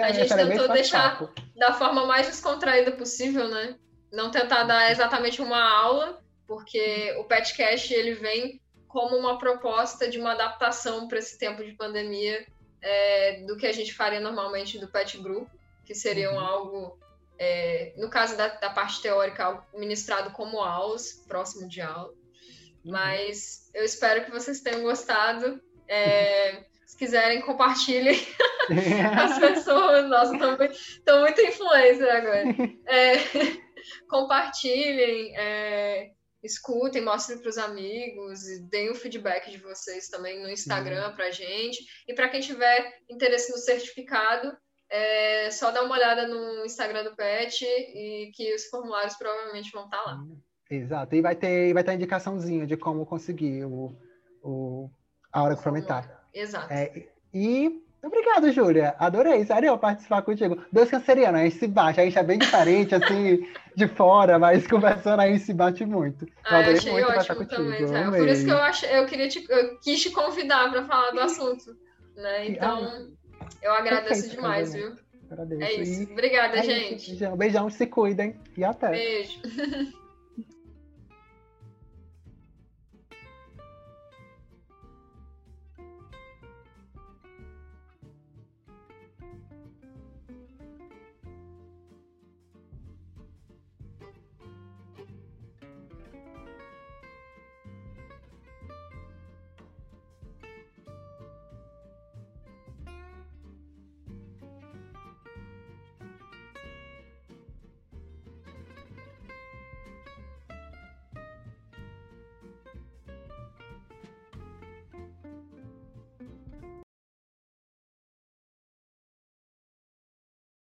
A gente tentou deixar da forma mais descontraída possível, né? Não tentar dar exatamente uma aula, porque o Petcast ele vem como uma proposta de uma adaptação para esse tempo de pandemia é, do que a gente faria normalmente do Pet Group, que seria um uhum. algo, é, no caso da, da, parte teórica, ministrado como aulas, próximo de aula. Uhum. Mas eu espero que vocês tenham gostado. É, *laughs* se quiserem, compartilhem *laughs* as pessoas. Nossa, estou muito influencer agora. É, *laughs* compartilhem, é, escutem, mostrem para os amigos, deem o feedback de vocês também no Instagram para gente. E para quem tiver interesse no certificado, é só dar uma olhada no Instagram do PET e que os formulários provavelmente vão estar tá lá. Exato. E vai ter, vai ter indicaçãozinha de como conseguir o, o, a hora complementar. Exato. É, e obrigado, Júlia. Adorei, sério, participar contigo. Dois cancerianos, a gente se bate, a gente é bem diferente, assim, *laughs* de fora, mas conversando a gente se bate muito. Eu ah, adorei achei muito ótimo contigo. Também, Por isso que eu, ach... eu queria te... eu quis te convidar para falar do assunto. Né? Então, eu agradeço Perfeito, demais, viu? Agradeço. É isso. Obrigada, é gente. Isso. Beijão, se cuidem e até. Beijo. *laughs*